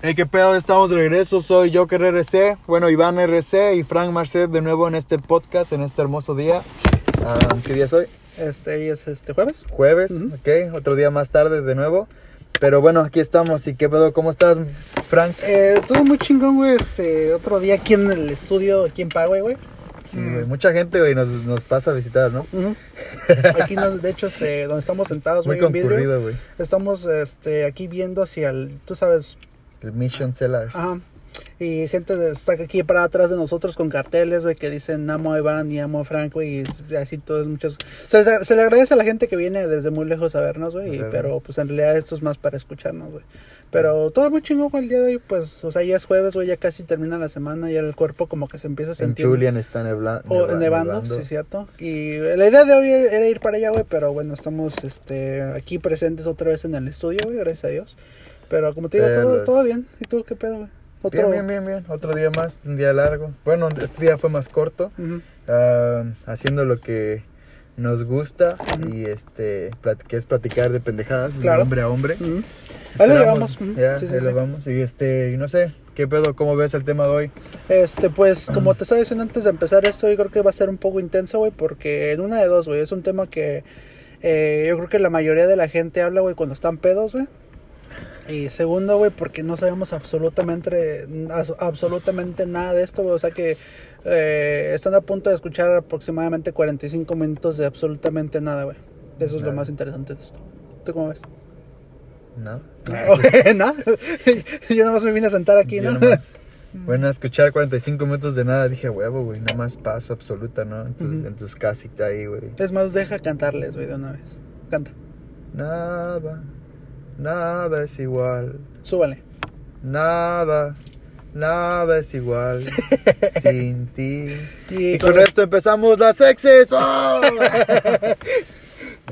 Hey, qué pedo, estamos de regreso. Soy Joker RC, bueno, Iván RC y Frank Marcet de nuevo en este podcast, en este hermoso día. Ah, ¿Qué día es hoy? Este es este jueves. Jueves, Ujú. ok, otro día más tarde de nuevo. Pero bueno, aquí estamos. ¿Y qué pedo? ¿Cómo estás, Frank? Eh, todo muy chingón, güey. Este, otro día aquí en el estudio, aquí en Pagüey, güey. Sí, güey, mucha gente, güey, nos, nos pasa a visitar, ¿no? Aquí nos, de hecho, este, donde estamos sentados, Muy güey, en vidrio. güey. Estamos, este, aquí viendo hacia el, tú sabes, El Mission Sellers. ajá. Y gente de- está aquí para atrás de nosotros con carteles, güey, que dicen amo a Iván y amo a Frank, güey, y así todos muchos. Se, les- se le agradece a la gente que viene desde muy lejos a vernos, güey, pero pues en realidad esto es más para escucharnos, güey. Pero todo muy chingón güey, el día de hoy, pues, o sea, ya es jueves, güey, ya casi termina la semana, ya el cuerpo como que se empieza a En sentir. Julian está nebla- O neva- nevando, sí, cierto. Y la idea de hoy era ir para allá, güey, pero bueno, estamos este, aquí presentes otra vez en el estudio, güey, gracias a Dios. Pero como te digo, todo, todo bien. ¿Y tú qué pedo, güey? Otro... Bien, bien, bien, bien. Otro día más, un día largo. Bueno, este día fue más corto. Ah, haciendo lo que nos gusta y este que es platicar de pendejadas de hombre a hombre. Ahí lo llevamos. Ya, Sí, sí, ahí lo sí. vamos. Y este, y no sé, ¿qué pedo? ¿Cómo ves el tema de hoy? Este, pues, como te estaba diciendo antes de empezar esto, yo creo que va a ser un poco intenso, güey, porque en una de dos, güey, es un tema que eh, yo creo que la mayoría de la gente habla, güey, cuando están pedos, güey. Y segundo, güey, porque no sabemos absolutamente, absolutamente nada de esto, güey. O sea que eh, están a punto de escuchar aproximadamente 45 minutos de absolutamente nada, güey. Eso es lo Nada. más interesante de esto. ¿Tú cómo ves? ¿No? ¿Nada? Yo nada más me vine a sentar aquí, Yo ¿no? nomás, bueno, a escuchar 45 minutos de nada, dije, huevo, güey, nada más paz absoluta, ¿no? En tus, Ujú. en tus casitas ahí, güey. Es más, deja cantarles, güey, de una vez. Canta. Nada, nada es igual. Súbale. Nada, nada es igual sin ti. Y, Y con esto empezamos las exes. ¡Oh!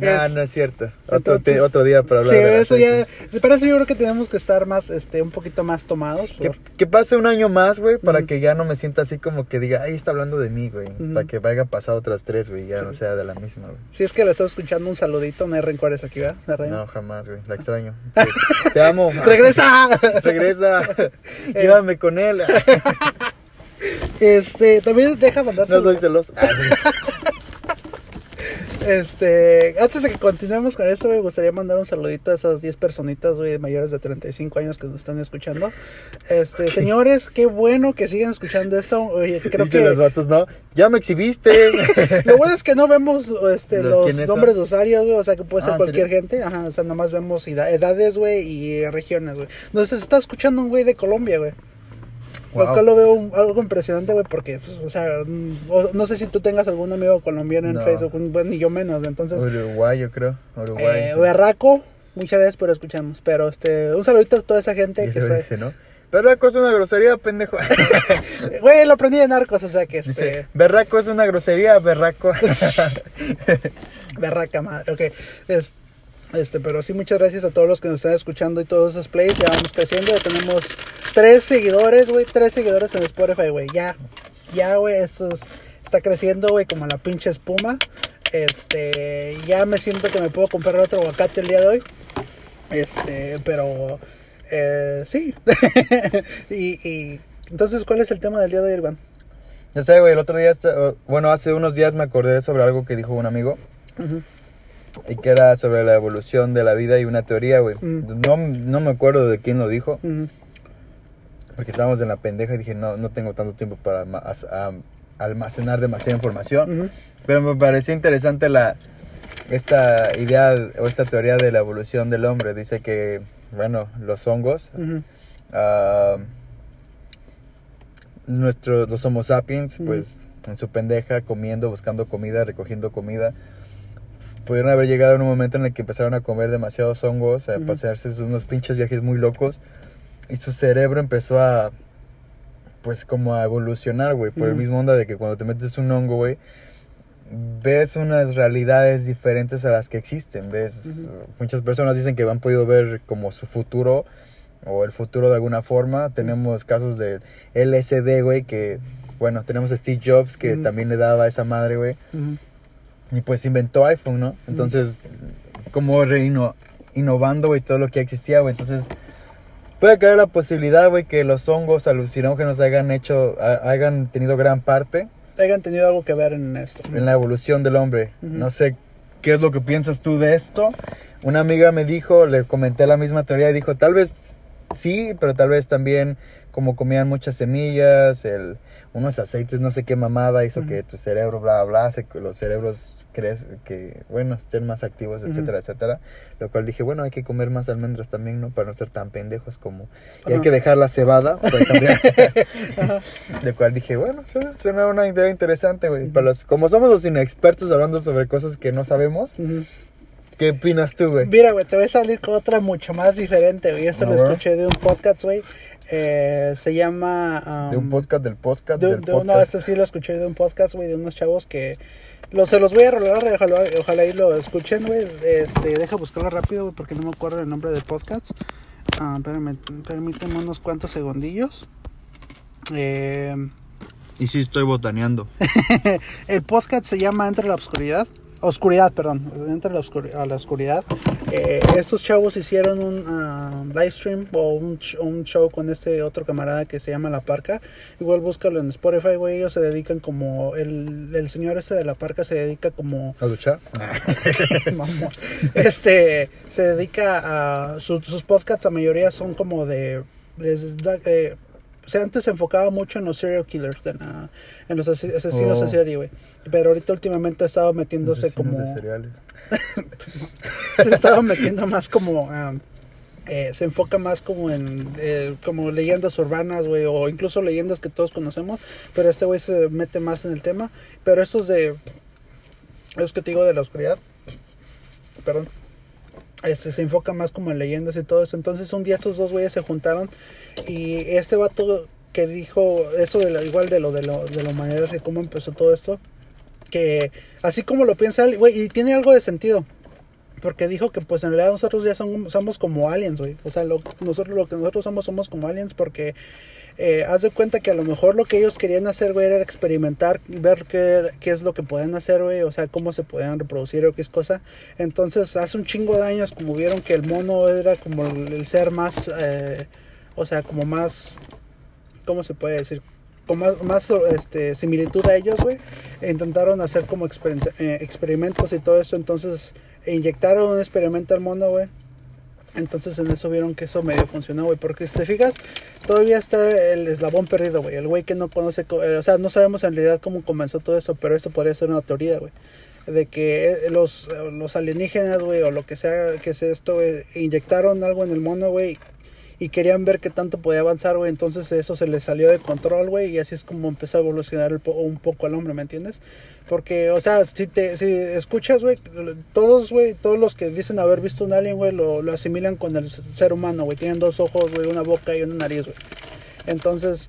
Es- no es cierto. Otro, Entonces- otro día para hablar Sí, de eso ya. Para eso yo creo que tenemos que estar más, este, un poquito más tomados. Que, por- que pase un año más, güey, para que ya no me sienta así como que diga, ay, está hablando de mí, güey. Para que vaya pasado otras tres, güey, ya Sí. no sea de la misma, güey. Si es que la estás escuchando, un saludito. No hay rencores aquí, ¿verdad? No, jamás, güey. La extraño. Te, te amo. ¡Regresa! Regresa. Llévame con él. este, también deja mandar No soy celoso. Ah, Este, antes de que continuemos con esto, me gustaría mandar un saludito a esas 10 personitas, güey, mayores de 35 años que nos están escuchando. Este, señores, qué bueno que sigan escuchando esto. Oye, creo Dicen que los vatos, no. Ya me exhibiste. Lo bueno es que no vemos este, ¿Los nombres son? de usuarios, güey. O sea, que puede ser Ah, ¿en cualquier gente. Ajá, o sea, nomás vemos eda- edades, güey, y regiones, güey. Nos está escuchando un güey de Colombia, güey. Lo Wow. cual lo veo un- algo impresionante, güey, porque, pues, o sea, mm, no sé si tú tengas algún amigo colombiano en No. Facebook, bueno, ni yo menos. Entonces, Uruguay, yo creo. Uruguay. eh, sí. berraco, muchas gracias por escucharnos. Pero, este, un saludito a toda esa gente que está. dice, ¿no? Berraco es una grosería, pendejo. Güey, lo aprendí de narcos, o sea, que este. Dice, berraco es una grosería, berraco. Berraca madre, ok. Es- este, pero sí, muchas gracias a todos los que nos están escuchando y todos esos plays. Ya vamos creciendo, ya tenemos tres seguidores, güey, tres seguidores en Spotify, güey. Ya, ya, güey, eso es- está creciendo, güey, como la pinche espuma. Este, ya me siento que me puedo comprar otro aguacate el día de hoy. Este, pero, eh, sí. y, y, entonces, ¿cuál es el tema del día de hoy, Iván? No sé, güey, el otro día, bueno, hace unos días me acordé sobre algo que dijo un amigo. Ujú. Y que era sobre la evolución de la vida y una teoría, güey. Mm. No, no me acuerdo de quién lo dijo. Porque estábamos en la pendeja y dije, no, no tengo tanto tiempo para almacenar demasiada información. Ujú. Pero me pareció interesante la esta idea o esta teoría de la evolución del hombre. Dice que, bueno, los hongos, Ujú. ah, nuestros, los homo sapiens, Ujú. pues en su pendeja, comiendo, buscando comida, recogiendo comida, pudieron haber llegado en un momento en el que empezaron a comer demasiados hongos, a pasarse unos pinches viajes muy locos y su cerebro empezó a pues como a evolucionar, güey, por el mismo onda de que cuando te metes un hongo, güey, ves unas realidades diferentes a las que existen, ves muchas personas dicen que han podido ver como su futuro o el futuro de alguna forma. Tenemos casos de LSD, güey, que bueno, tenemos a Steve Jobs que también le daba a esa madre, güey. Ujú. Y pues inventó iPhone, ¿no? Entonces, como reino innovando, güey, todo lo que existía, güey. Entonces, puede caer la posibilidad, güey, que los hongos alucinógenos hayan hecho, ha- hayan tenido gran parte Hayan tenido algo que ver en esto. en la evolución del hombre. No sé qué es lo que piensas tú de esto. Una amiga me dijo, le comenté la misma teoría y dijo, tal vez sí, pero tal vez también como comían muchas semillas, el, unos aceites, no sé qué mamada hizo Ujú. que tu cerebro, bla, bla, que los cerebros crecen, que, bueno, estén más activos, etcétera, etcétera. Lo cual dije, bueno, hay que comer más almendras también, ¿no? Para no ser tan pendejos como... Y hay que dejar la cebada. De cual dije, bueno, suena, suena una idea interesante, güey. Para los, como somos los inexpertos hablando sobre cosas que no sabemos. ¿Qué opinas tú, güey? Mira, güey, te voy a salir con otra mucho más diferente, güey. Esto lo ver. escuché de un podcast, güey. Eh, se llama... De un um, podcast del podcast de, del de- no, podcast. este sí lo escuché de un podcast, güey, de unos chavos que... Los, se los voy a rolar, ojalá, ojalá ahí lo escuchen, güey. Este, deja buscarlo rápido, güey, porque no me acuerdo el nombre del podcast. Ah, espérame, permíteme unos cuantos segundillos. Eh, Y sí estoy botaneando. el podcast se llama Entre la Oscuridad. Oscuridad, perdón. Entre la, oscuri- a la oscuridad. Eh, estos chavos hicieron un ah, live stream o un, un show con este otro camarada que se llama La Parca. Igual búscalo en Spotify, güey. Ellos se dedican como. El, el señor este de La Parca se dedica como. ¿A luchar? Este. Se dedica a. su- sus podcasts, la mayoría son como de. les da- eh, o sea, antes se enfocaba mucho en los serial killers, en, la- en los ase- asesinos Oh. en serie, güey. Pero ahorita últimamente ha estado metiéndose como... de cereales. se estaba metiendo más como... ah, eh, se enfoca más como en eh, como leyendas urbanas, güey, o incluso leyendas que todos conocemos, pero este güey se mete más en el tema. Pero estos de... Es que te digo de la oscuridad. Perdón. Este se enfoca más como en leyendas y todo eso. Entonces un día estos dos güeyes se juntaron y este vato que dijo eso de la, igual de lo de lo de la humanidad y cómo empezó todo esto, que así como lo piensa él, güey, y tiene algo de sentido. Porque dijo que pues en realidad nosotros ya son- somos como aliens, güey. O sea, lo, nosotros lo que nosotros somos somos como aliens porque eh, haz de cuenta que a lo mejor lo que ellos querían hacer, era experimentar, ver qué, qué es lo que pueden hacer, güey, o sea, cómo se podían reproducir o qué es cosa. Entonces, hace un chingo de años, como vieron que el mono era como el, ser más, eh, o sea, como más, ¿cómo se puede decir? Con más, más este, similitud a ellos, intentaron hacer como eh, experimentos y todo esto, entonces inyectaron un experimento al mono, güey. Entonces en eso vieron que eso medio funcionó, güey. Porque si te fijas, todavía está el eslabón perdido, güey. El güey que no conoce, co- eh, o sea, no sabemos en realidad cómo comenzó todo eso, pero esto podría ser una teoría, güey. De que eh, los, los alienígenas, güey, o lo que sea que sea esto, güey, inyectaron algo en el mono, güey. Y querían ver qué tanto podía avanzar, güey. Entonces eso se les salió de control, güey. Y así es como empezó a evolucionar el po- un poco al hombre, ¿me entiendes? Porque, o sea, si te si escuchas, güey, todos, güey, todos los que dicen haber visto un alien, güey, lo, asimilan con el ser humano, güey. Tienen dos ojos, güey, una boca y una nariz, güey. Entonces,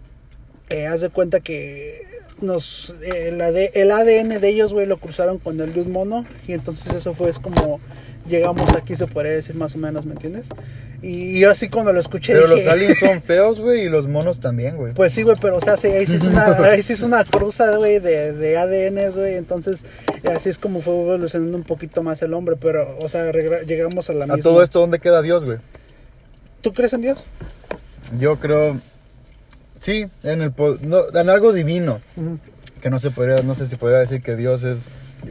eh, haz de cuenta que nos eh, el, AD el ADN de ellos, güey, lo cruzaron con el de un mono. Y entonces eso fue es como llegamos aquí, se podría decir más o menos, ¿me entiendes? Y, yo así cuando lo escuché Pero los aliens son feos, güey, y los monos también, güey. Pues sí, güey, pero o sea, sí, ahí sí es una, ahí sí es una cruza, güey, de, de ADNs, güey. Entonces, así es como fue evolucionando un poquito más el hombre. Pero, o sea, llegamos a la A misma. todo esto, ¿dónde queda Dios, güey? ¿Tú crees en Dios? Yo creo... Sí, en el no, en algo divino. Que no se podría, no sé si podría decir que Dios es...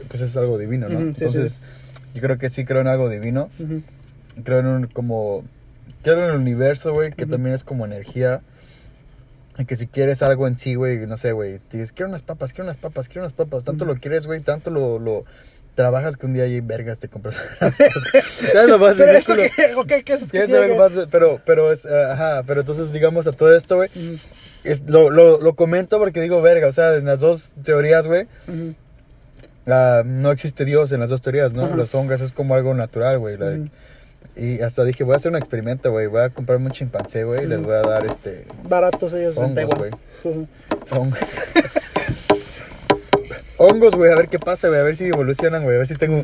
Pues es algo divino, ¿no? Sí, Entonces, yo creo que sí creo en algo divino. Ujú. Creo en un como... Creo en el universo, güey, que Ujú. también es como energía. Y que si quieres algo en sí, güey, no sé, güey, te dices, quiero unas papas, quiero unas papas, quiero unas papas. Tanto Ujú. lo quieres, güey, tanto lo, lo trabajas que un día hay vergas te compras. ¿Sabes lo más Pero eso que, ok, ¿qué es? ¿Quieres ¿Qué saber más? Pero, pero es, eh, ajá, pero entonces digamos a todo esto, güey, que- es, lo, lo, lo comento porque digo, verga, o sea, en las dos teorías, güey, ujú, ah, no existe Dios en las dos teorías, ¿no? Ajá. Los hongos es como algo natural, güey. like, ujú. Y hasta dije, voy a hacer un experimento, güey, voy a comprarme un chimpancé, güey, y les voy a dar este... Baratos ellos Hongos, güey. Hongos. Hongos, güey, a ver qué pasa, güey, a ver si evolucionan, güey, a ver si tengo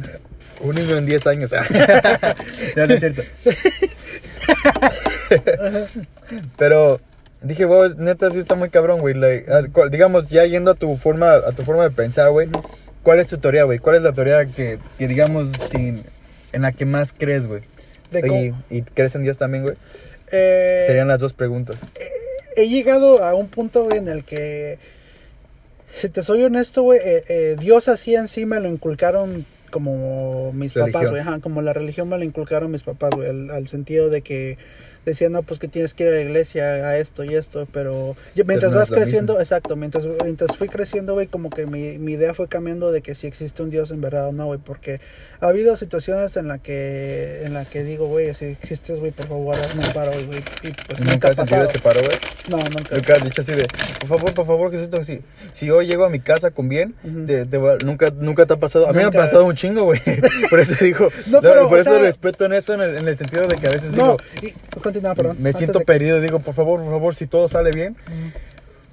un niño en 10 años. no, no es cierto. Pero dije, güey, neta, sí está muy cabrón, güey. like, cual- digamos, ya yendo a tu forma, a tu forma de pensar, güey, ¿cuál es tu teoría, güey? ¿Cuál es la teoría que, que digamos, sin, en la que más crees, güey? Y, y crees en Dios también, güey. Eh, Serían las dos preguntas. he llegado a un punto, güey, en el que, si te soy honesto, güey, eh, eh, Dios así en sí me lo inculcaron como mis papás, güey, ajá, como la religión me lo inculcaron mis papás, güey, al, al sentido de que decían, no, pues que tienes que ir a la iglesia, a esto y esto, pero yo- mientras vas creciendo, mismo. exacto, mientras, mientras fui creciendo, güey, como que mi, mi idea fue cambiando de que si existe un Dios en verdad o no, güey, porque ha habido situaciones en la que, en la que digo, güey, si existes, güey, por favor, hazme un paro, güey, y pues ¿Nunca nunca ha has sentido ese paro, güey? No, nunca. Nunca has dicho así de, por favor, por favor, que es esto así. Si yo llego a mi casa con bien, te- te va- nunca, nunca te ha pasado. A mí me Nunca. ha pasado un chingo, güey. Por eso digo, No, no, pero, por eso sea- respeto en eso, en el, en el sentido de que a veces No, digo, y, perdón. me siento de- perdido, digo, por favor, por favor, si todo sale bien,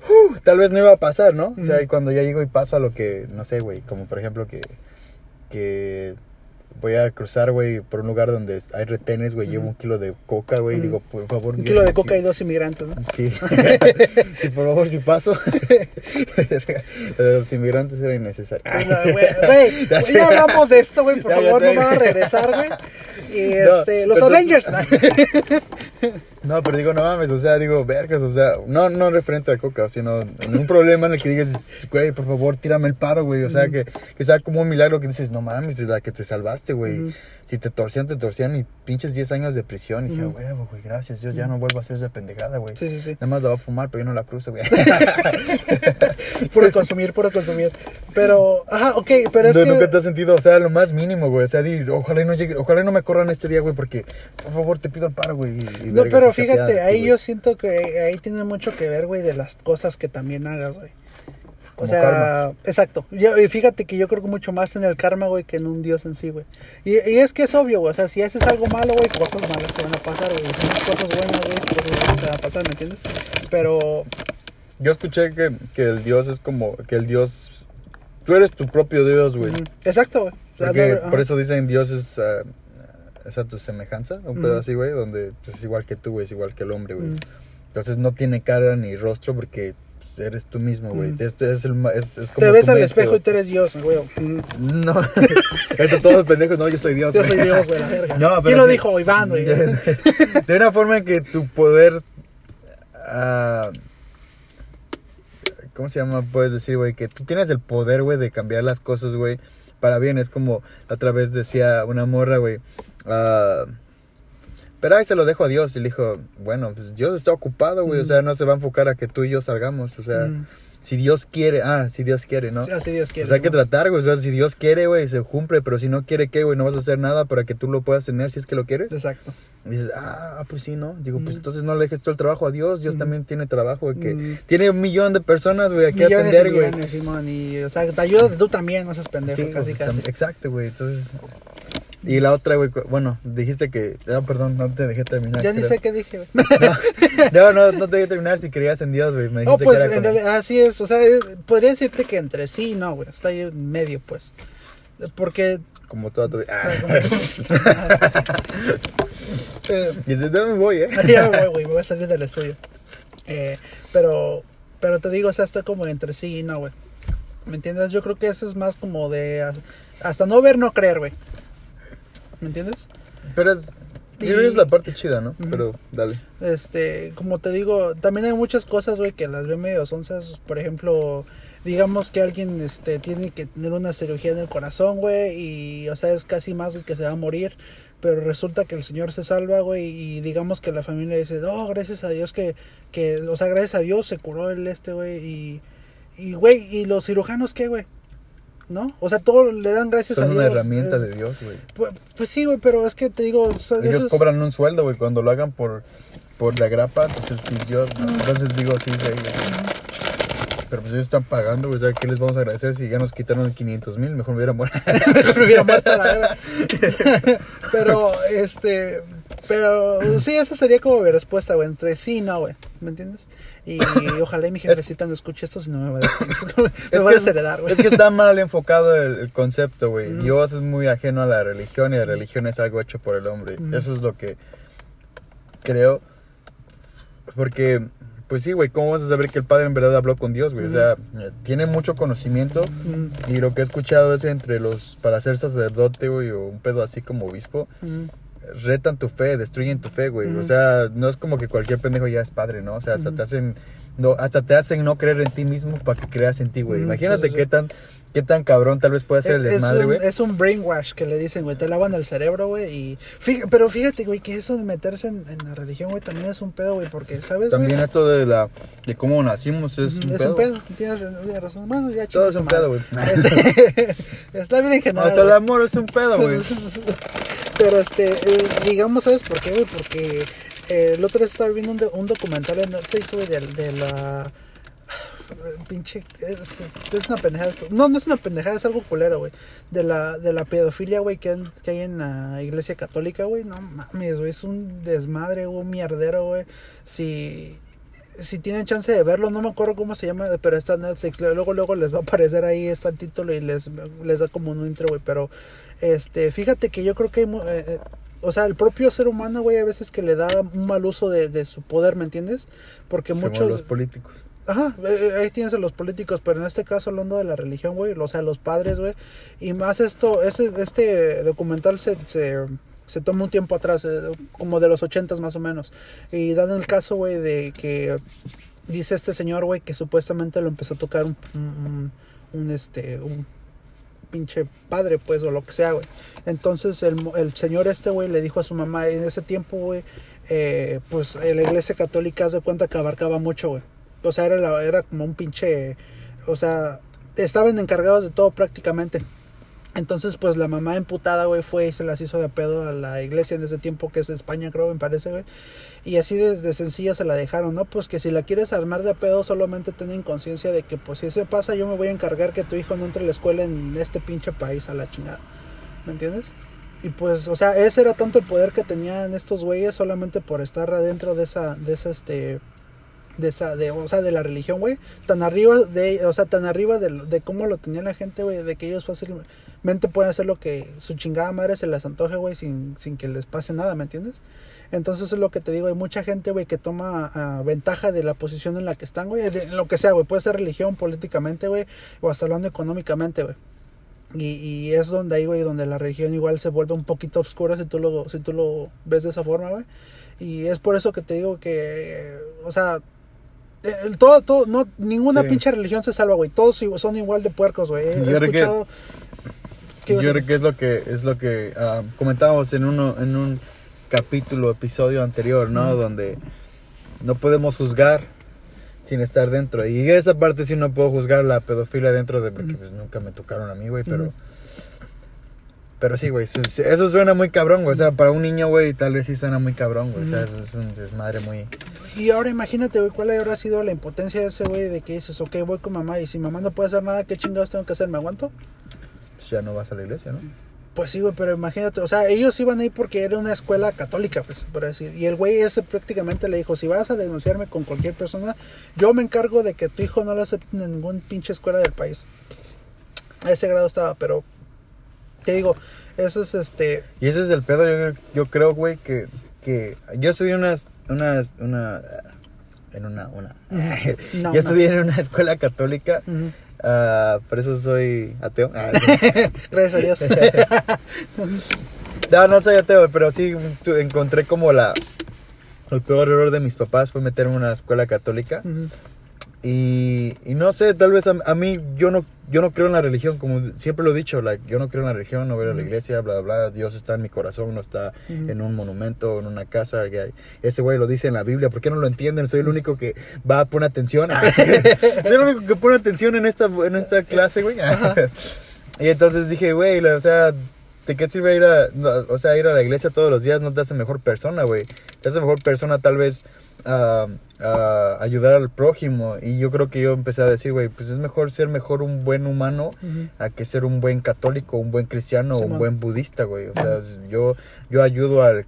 uh, tal vez no iba a pasar, ¿no? O sea, y cuando ya llego y pasa lo que, no sé, güey, como por ejemplo que, que voy a cruzar, güey, por un lugar donde hay retenes, güey, llevo un kilo de coca, güey, y Ujú. digo, por favor. Un Dios, kilo de sí. coca y dos inmigrantes, ¿no? Sí. sí, por favor, si paso. Los inmigrantes era innecesario. Pues, no, Güey, güey, Ya ya hablamos de esto, güey, por Ya, ya favor, sé, no me van a regresar, güey. Y No, este, los entonces- Avengers, ¿no? Pero digo, no mames, o sea, digo, vergas, o sea, no, no referente a coca, sino en un problema en el que digas, güey, por favor, tírame el paro, güey, o sea, que, que sea como un milagro que dices, no mames, de la que te salvaste, güey. Si te torcían, te torcían y pinches 10 años de prisión. Y dije, huevo, güey, gracias, Dios, ya no vuelvo a hacer esa pendejada, güey. Sí, sí, sí. Nada más la va a fumar, pero yo no la cruzo, güey. Puro consumir, puro consumir. Pero, ajá, ok, pero es No, que. Nunca te has sentido, o sea, lo más mínimo, güey. O sea, di, ojalá y no llegue, ojalá y no me corran este día, güey, porque, por favor, te pido el paro, güey. y- y No, vergas, pero o sea, fíjate, ahí yo siento que ahí tiene mucho que ver, güey, de las cosas que también hagas, güey. O sea, karma. exacto. Yo- y fíjate que yo creo que mucho más en el karma, güey, que en un dios en sí, güey. Y, y es que es obvio, güey. O sea, si haces algo malo, güey, cosas malas te van a pasar, güey. Cosas buenas, güey, cosas buenas te van a pasar, ¿me entiendes? Pero, Yo escuché que, que el Dios es como, que el Dios, tú eres tu propio Dios, güey. exacto, güey. Porque por eso dicen Dios es, ah, es a tu semejanza, un pedo Ujú. así, güey, donde pues, es igual que tú, güey, es igual que el hombre, güey. Ujú. Entonces no tiene cara ni rostro porque pues, eres tú mismo, güey. Este es es, es como Te ves al mente, espejo y güey. tú eres Dios, güey. No, ahorita todos los pendejos, no, yo soy Dios. Yo güey. soy Dios, güey, la verga. No, pero ¿Quién lo dijo? Iván, güey. De una forma en que tu poder. ah, ¿Cómo se llama? Puedes decir, güey, que tú tienes el poder, güey, de cambiar las cosas, güey, para bien. Es como la otra vez decía una morra, güey. Ah, pero ahí se lo dejo a Dios. Y le dijo, bueno, pues Dios está ocupado, güey. O sea, no se va a enfocar a que tú y yo salgamos. O sea, Mm. si Dios quiere, ah, si Dios quiere, ¿no? Sí, Así Dios quiere. Pues hay que tratar, güey. O sea, si Dios quiere, güey, se cumple. Pero si no quiere, ¿qué, güey? No vas a hacer nada para que tú lo puedas tener si es que lo quieres. Exacto. Y dices, ah, pues sí, ¿no? Digo, pues Mm. entonces no le dejes todo el trabajo a Dios. Dios también tiene trabajo, güey, que tiene un millón de personas, güey, aquí a Millones atender, güey. Simón, y, o sea, te ayudas tú también, no seas pendejo, Sí, casi, casi. Exacto, güey. Entonces. Y la otra, güey, bueno, dijiste que. Ah, perdón, no te dejé terminar. Ya ni sé qué dije, güey. No, no, no te dejé terminar si creías en Dios, güey. Me No, dijiste pues que era en como- realidad, así es, o sea, es- podría decirte que entre sí, no, güey, está ahí en medio, pues. Porque... Como toda tu vida. Ah. eh, Y dices, no me voy, ¿eh? ya me voy, güey, me voy a salir del estudio. Eh, pero, pero te digo, o sea, está como entre sí y no, güey. ¿Me entiendes? Yo creo que eso es más como de... as- Hasta no ver, no creer, güey. ¿Me entiendes? Pero es. Y- Yo creo que es la parte chida, ¿no? Pero dale. Este, como te digo, también hay muchas cosas, güey, que las ve medio onzas. Por ejemplo, digamos que alguien, este, tiene que tener una cirugía en el corazón, güey, y, o sea, es casi más que se va a morir. Pero resulta que el señor se salva, güey, y digamos que la familia dice, oh, gracias a Dios que, que, o sea, gracias a Dios se curó el este, güey, y, y, güey, ¿y los cirujanos qué, güey? ¿No? O sea, todo le dan gracias a Son Dios. una herramienta Es- de Dios, güey. Pues, pues sí, güey, pero es que te digo, o sea, eso Ellos es- cobran un sueldo, güey, cuando lo hagan por, por la grapa, entonces si yo, entonces digo, sí, sí, güey. Pero pues ellos están pagando, güey, o sea, ¿qué les vamos a agradecer si ya nos quitaron 500 mil? Mejor me hubiera muerto. me hubiera muerto a la verga. pero, este, pero sí, esa sería como mi respuesta, güey, entre sí y no, güey, ¿me entiendes? Y ojalá y mi jefecita no escuche esto, si no me va a, me Es va a desheredar, güey. Es que está mal enfocado el, el concepto, güey. Mm. Dios es muy ajeno a la religión y la religión es algo hecho por el hombre. Mm. Eso es lo que creo. Porque, pues sí, güey, ¿cómo vas a saber que el Padre en verdad habló con Dios, güey? O sea, eh, tiene mucho conocimiento Mm, y lo que he escuchado es entre los, para ser sacerdote, güey, o un pedo así como obispo, mm, retan tu fe, destruyen tu fe, güey. O sea, no es como que cualquier pendejo ya es padre, ¿no? O sea, hasta te hacen no, hasta te hacen no creer en ti mismo para que creas en ti, güey. Imagínate qué tan qué tan cabrón tal vez puede ser el desmadre, güey. Es, un brainwash que le dicen, güey, te lavan el cerebro, güey, y pero fíjate, güey, que eso de meterse en, la religión, güey, también es un pedo, güey, porque sabes, También esto de la de cómo nacimos es un es pedo. un pedo, tienes, razón. Bueno, ya Todo es un pedo, güey. Este, está bien en general. Hasta el amor es un pedo, güey. pero este, eh, digamos, ¿sabes por qué, güey? Porque eh, el otro día estaba viendo un, un documental en Netflix, güey, de, de la pinche es, una pendejada no no es una pendejada es algo culero güey de la de la pedofilia güey que, que hay en la iglesia católica güey no mames güey es un desmadre un mierdero güey si si tienen chance de verlo no me acuerdo cómo se llama pero está en Netflix luego luego les va a aparecer ahí está el título y les les da como un intro güey pero este fíjate que yo creo que hay, eh, eh, o sea, el propio ser humano, güey, a veces que le da un mal uso de, de su poder, ¿me entiendes? Porque muchos... los políticos. Ajá, eh, eh, ahí tienes a los políticos, pero en este caso hablando de la religión, güey, o sea, los padres, güey, y más esto, este, este documental se, se, se toma un tiempo atrás, eh, como de los ochentas más o menos, y dan el caso, güey, de que dice este señor, güey, que supuestamente lo empezó a tocar un, un, este, un pinche padre, pues, o lo que sea, güey. Entonces el, el señor este, güey, le dijo a su mamá, en ese tiempo, güey, pues la iglesia católica hace cuenta que abarcaba mucho, güey o sea, era, era como un pinche, o sea, estaban encargados de todo prácticamente. Entonces, pues la mamá emputada, güey, fue y se las hizo de pedo a la iglesia en ese tiempo, que es España, creo, me parece, güey. Y así desde sencilla se la dejaron, ¿no? Pues que si la quieres armar de pedo, solamente ten conciencia de que, pues si eso pasa, yo me voy a encargar que tu hijo no entre a la escuela en este pinche país a la chingada. ¿Me entiendes? Y pues, o sea, ese era tanto el poder que tenían estos güeyes solamente por estar adentro de esa, de este, de esa, de, o sea, de la religión, güey, tan arriba de, o sea, tan arriba de, de cómo lo tenía la gente, güey, de que ellos fácilmente pueden hacer lo que su chingada madre se les antoje, güey, sin, sin que les pase nada, ¿me entiendes? Entonces es lo que te digo, hay mucha gente, güey, que toma ah, ventaja de la posición en la que están, güey, de lo que sea, güey, puede ser religión, políticamente, güey, o hasta hablando económicamente, güey. Y, y, es donde ahí, güey, donde la religión igual se vuelve un poquito oscura si tú lo, si tú lo ves de esa forma, güey. Y es por eso que te digo que, o sea, el, todo, todo, no, ninguna pinche religión se salva, güey. Todos son igual de puercos, güey. He, yo escuchado... Que, yo creo que es lo que, es lo que uh, comentábamos en, uno, en un capítulo, episodio anterior, ¿no? Donde no podemos juzgar sin estar dentro. Y esa parte sí no puedo juzgar la pedofilia dentro de... Porque pues, nunca me tocaron a mí, güey, pero... Pero sí, güey, eso suena muy cabrón, güey. O sea, para un niño, güey, tal vez sí suena muy cabrón, güey. O sea, eso es un desmadre muy... Y ahora imagínate, güey, cuál habrá sido la impotencia de ese güey de que dices, ok, voy con mamá y si mamá no puede hacer nada, ¿qué chingados tengo que hacer? ¿Me aguanto? Pues ya no vas a la iglesia, ¿no? Pues sí, güey, pero imagínate, o sea, ellos iban ahí porque era una escuela católica, pues, por decir. Y el güey ese prácticamente le dijo, si vas a denunciarme con cualquier persona, yo me encargo de que tu hijo no lo acepten en ningún pinche escuela del país. A ese grado estaba, pero te digo, eso es este... Y ese es el pedo, yo, yo creo, güey, que, que yo estudié unas, unas, una, en una, una. yo estudié en una escuela católica, uh, por eso soy ateo. Ah, Gracias a Dios. no, no soy ateo, pero sí encontré como la... El peor error de mis papás fue meterme en una escuela católica. Y, y, no sé, tal vez a, mí yo no, yo no creo en la religión, como siempre lo he dicho, like, yo no creo en la religión, no voy a la iglesia, bla, bla, bla, Dios está en mi corazón, no está en un monumento, en una casa, ese güey lo dice en la Biblia, ¿por qué no lo entienden? Soy el único que va a poner atención, soy el único que pone atención en esta, en esta clase, güey. y entonces dije, güey, o sea, ¿de qué sirve ir a, o sea, ir a la iglesia todos los días? No te hace mejor persona, güey, te hace mejor persona tal vez a, ayudar al prójimo. Y yo creo que yo empecé a decir, güey, pues es mejor ser mejor un buen humano a que ser un buen católico, un buen cristiano o un buen budista, güey. O sea, yo, yo ayudo al,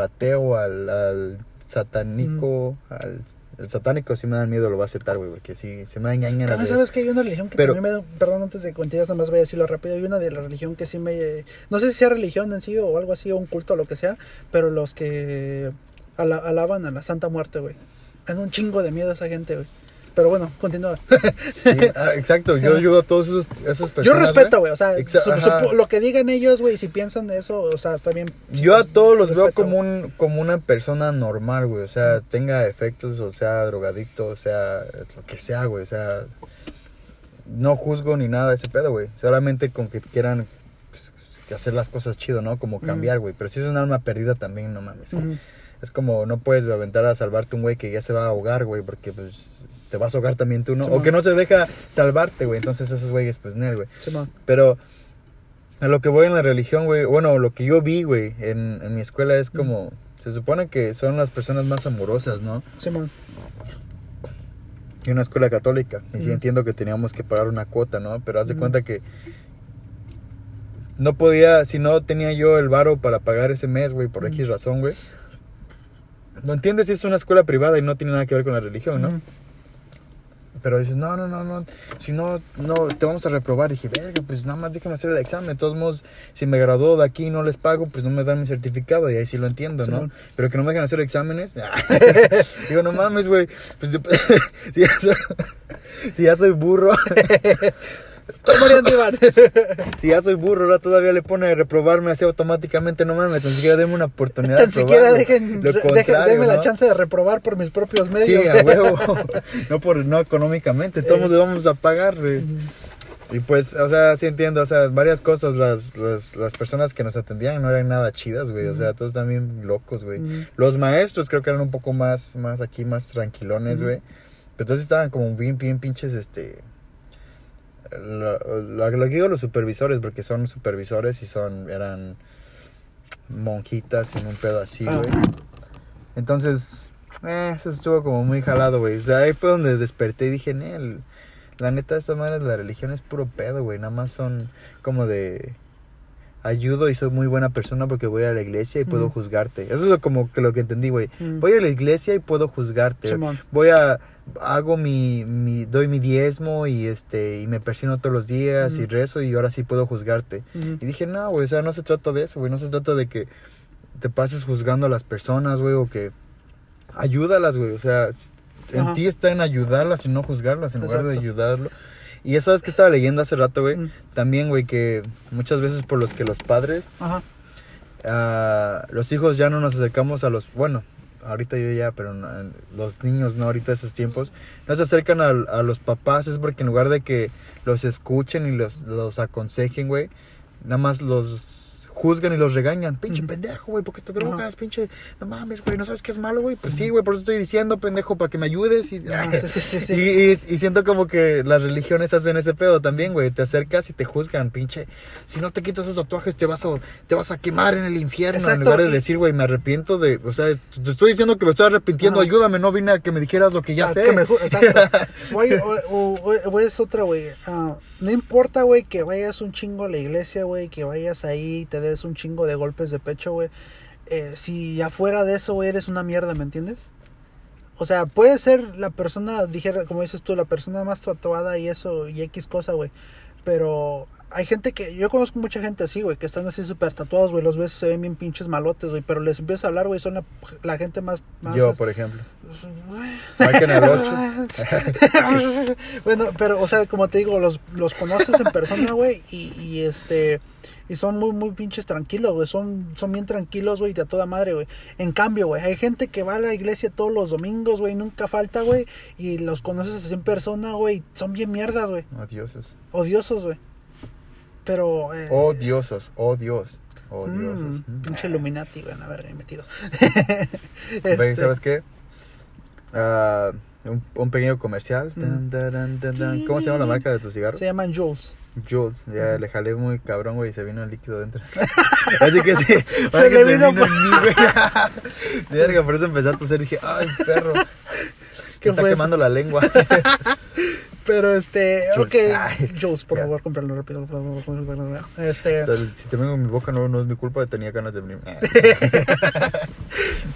ateo, al, satánico, al el satánico si me da miedo, lo va a aceptar, güey, porque sí, se me da ñaña. También sabes que hay una religión que también me da, perdón, antes de contigo, nada más voy a decirlo rápido, hay una de la religión que sí me, no sé si sea religión en sí o algo así, o un culto o lo que sea, pero los que alaban a la Santa Muerte, güey. Me da un chingo de miedo a esa gente, güey. Pero bueno, continúa. Sí, ah, exacto, yo ayudo a todas esos, esas personas. Yo respeto, güey. O sea, su- lo que digan ellos, güey, si piensan de eso, o sea, está bien. Yo a todos los veo como un como una persona normal, güey. O sea, tenga efectos, o sea, drogadicto, o sea, lo que sea, güey. O sea, no juzgo ni nada de ese pedo, güey. Solamente con que quieran pues, hacer las cosas chido, ¿no? Como cambiar, güey. Pero si es un alma perdida también, no mames. Es como, no puedes aventar a salvarte un güey que ya se va a ahogar, güey, porque pues te vas a ahogar también tú, ¿no? Sí, o man. que no se deja salvarte, güey. Entonces esos güeyes, pues, Nel, güey. Simón. Pero a lo que voy en la religión, güey, bueno, lo que yo vi, güey, en, en mi escuela es como, se supone que son las personas más amorosas, ¿no? Simón. Y una escuela católica. Y sí Ujú. entiendo que teníamos que pagar una cuota, ¿no? Pero haz de Ujú. cuenta que no podía, si no tenía yo el varo para pagar ese mes, güey, por Ujú. X razón, güey. No entiendes si es una escuela privada y no tiene nada que ver con la religión, ¿no? Pero dices, no, no, no, no, si no, no, te vamos a reprobar. dije, verga, pues nada más déjame hacer el examen. De todos modos, si me graduó de aquí y no les pago, pues no me dan mi certificado. Y ahí sí lo entiendo, ¿no? Pero que no me dejan hacer exámenes. Digo, no mames, güey. Pues si, ya soy, si ya soy burro, Estoy muriendo, Iván. si ya soy burro, ahora todavía le pone reprobarme así automáticamente. No mames, tan siquiera denme una oportunidad. Tan de siquiera dejen, la chance de reprobar por mis propios medios. Sí, a huevo. No por no económicamente, todos le vamos a pagar. güey. Y pues, o sea, sí entiendo, o sea, varias cosas, las, las, las personas que nos atendían no eran nada chidas, güey, o sea, todos también locos, güey. Los maestros creo que eran un poco más, más aquí, más tranquilones, güey. Pero todos estaban como bien, bien pinches, este... la- Lo que digo los supervisores, porque son supervisores y son, eran monjitas en un pedo así, Ah. güey. Entonces, eh, eso estuvo como muy jalado, güey. O sea, ahí fue donde desperté y dije, Nel, la neta, esta madre de la religión es puro pedo, güey. Nada más son como de ayudo y soy muy buena persona porque voy a la iglesia y puedo Ujú. juzgarte. Eso es lo, como que lo que entendí, güey. Mm. Voy a la iglesia y puedo juzgarte. Simón. Voy a hago mi, mi doy mi diezmo y este y me persino todos los días y rezo y ahora sí puedo juzgarte. Y dije, no, güey, o sea, no se trata de eso, güey. No se trata de que te pases juzgando a las personas, güey, o que ayúdalas, güey. O sea, en Ajá. ti está en ayudarlas y no juzgarlas en lugar de ayudarlo. Y ya sabes que estaba leyendo hace rato, güey. Mm. También, güey, que muchas veces por los que los padres, Ajá. ah, los hijos ya no nos acercamos a los, bueno, ahorita yo ya, pero no, los niños no, ahorita esos tiempos, no se acercan a, a los papás, es porque en lugar de que los escuchen y los, los aconsejen, güey, nada más los juzgan y los regañan. Pinche pendejo, güey, ¿por qué te drogas? Pinche, no mames, güey, ¿no sabes qué es malo, güey? Pues sí, güey, por eso estoy diciendo, pendejo, para que me ayudes. Y, Ah, sí, sí, sí, sí. y, y- y siento como que las religiones hacen ese pedo también, güey. Te acercas y te juzgan, pinche. Si no te quitas esos tatuajes, te vas a, te vas a quemar en el infierno. Exacto, en lugar de decir, güey, me arrepiento de. O sea, te estoy diciendo que me estoy arrepintiendo, Ajá. ayúdame, no vine a que me dijeras lo que ya Ah, sé. que me ju- exacto. Güey, o, o- es otra, güey. Ah, no importa, güey, que vayas un chingo a la iglesia, güey, que vayas ahí y te des un chingo de golpes de pecho, güey. Eh, si afuera de eso, güey, eres una mierda, ¿me entiendes? O sea, puede ser la persona, dijera, como dices tú, la persona más tatuada y eso, y X cosa, güey. Pero hay gente que, yo conozco mucha gente así, güey, que están así súper tatuados, güey. Los ves se ven bien pinches malotes, güey. Pero les empiezas a hablar, güey, son la, la gente más... más Yo, por ejemplo. 8. bueno, pero, o sea, como te digo, los, los conoces en persona, güey, y, y este, y son muy, muy pinches tranquilos, güey, son, son bien tranquilos, güey, de a toda madre, güey. En cambio, güey, hay gente que va a la iglesia todos los domingos, güey, nunca falta, güey, y los conoces así en persona, güey, son bien mierdas, güey, Odiosos. odiosos, güey. Pero, eh, Odiosos, oh Dios. mm, Odiosos. Mm. pinche Illuminati, güey, a ver, metido. Este, ¿Sabes qué? Ah, un, un pequeño comercial. Mm. ¿Cómo se llama la marca de tu cigarro? Se llaman Jules. Jules, ya le jalé muy cabrón, güey, y se vino el líquido dentro. Así que sí, Se le que vino en mí, güey. Verga, por eso empecé a toser y dije, ay, perro. ¿Qué Me está fue eso? quemando la lengua. Pero este, Jules. ok. Jules, por favor, cómpralo rápido. por favor. Este, Entonces, si te vengo en mi boca, no, no es mi culpa, tenía ganas de venir.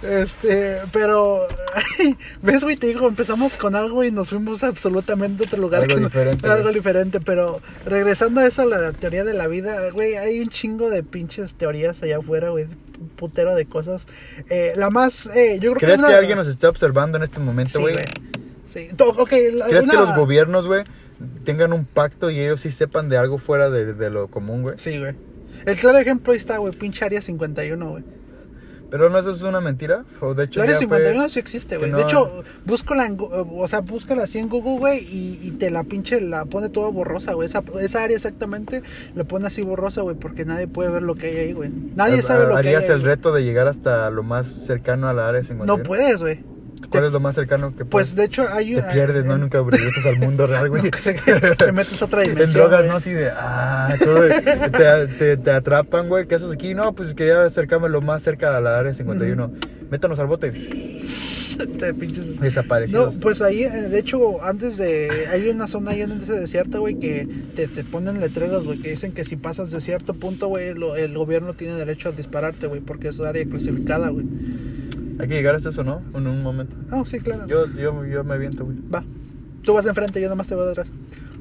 este, pero, ves, güey, te digo, empezamos con algo y nos fuimos absolutamente a otro lugar. Algo que no- diferente, algo diferente, pero regresando a eso, la teoría de la vida, güey, hay un chingo de pinches teorías allá afuera, güey, putero de cosas. Eh, la más, eh, yo creo ¿Crees una- que alguien nos está observando en este momento, Sí, güey? güey. Sí. La- ¿Crees que los gobiernos, güey, tengan un pacto y ellos sí sepan de algo fuera de, de lo común, güey? Sí, güey. El claro ejemplo ahí está, güey, pinche Área 51, güey. Pero no, eso es una mentira. O de hecho, El Área ya fue- 51 sí existe, güey. no- De hecho, búscala en, o sea, búscala así en Google, güey, y, y te la pinche, la pone toda borrosa, güey. Esa, esa área exactamente la pone así borrosa, güey, porque nadie puede ver lo que hay ahí, güey. Nadie sabe lo que hay ¿Harías el reto de llegar hasta lo más cercano a la área 51? No puedes, güey. ¿Cuál es lo más cercano que Pues puedes? de hecho hay Te pierdes, ¿no? en- Nunca regresas al mundo real, güey. te metes a otra En dimensión. drogas, güey. ¿no? Así de, ah, todo, te, te, te atrapan, güey. ¿Qué haces aquí? No, pues quería acercarme lo más cerca a la área 51. Métanos al bote. Te pinches- No, Desaparecidos. pues ahí, eh, de hecho, antes de. Hay una zona ahí en ese desierto, güey, que te, te ponen letreros, güey, que dicen que si pasas de cierto punto, güey, lo- el gobierno tiene derecho a dispararte, güey, porque es área clasificada, güey. Hay que llegar hasta eso, ¿no? En un momento. Ah, sí, claro. Yo, yo, yo me aviento, güey. Va. Tú vas enfrente, yo nomás te voy atrás.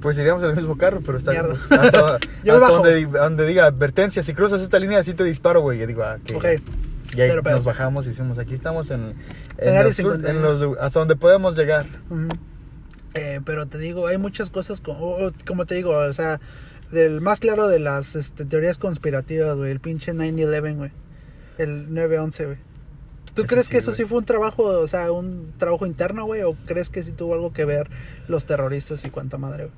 Pues iríamos en el mismo carro, pero está Mierda. hasta, Yo hasta donde, di- donde diga advertencia, si cruzas esta línea así te disparo, güey. Yo digo, ah, que Ok. Y ahí Cero pedo. nos bajamos y hicimos, aquí estamos en, En los sur- 51. en los- hasta donde podemos llegar. Eh, pero te digo, hay muchas cosas, como te digo, o sea, del más claro de las este, teorías conspirativas, güey, el pinche 9-11, güey. El 9-11, güey. ¿Tú crees sí, que eso güey. sí fue un trabajo, o sea, un trabajo interno, güey? ¿O crees que sí tuvo algo que ver los terroristas y cuánta madre, güey?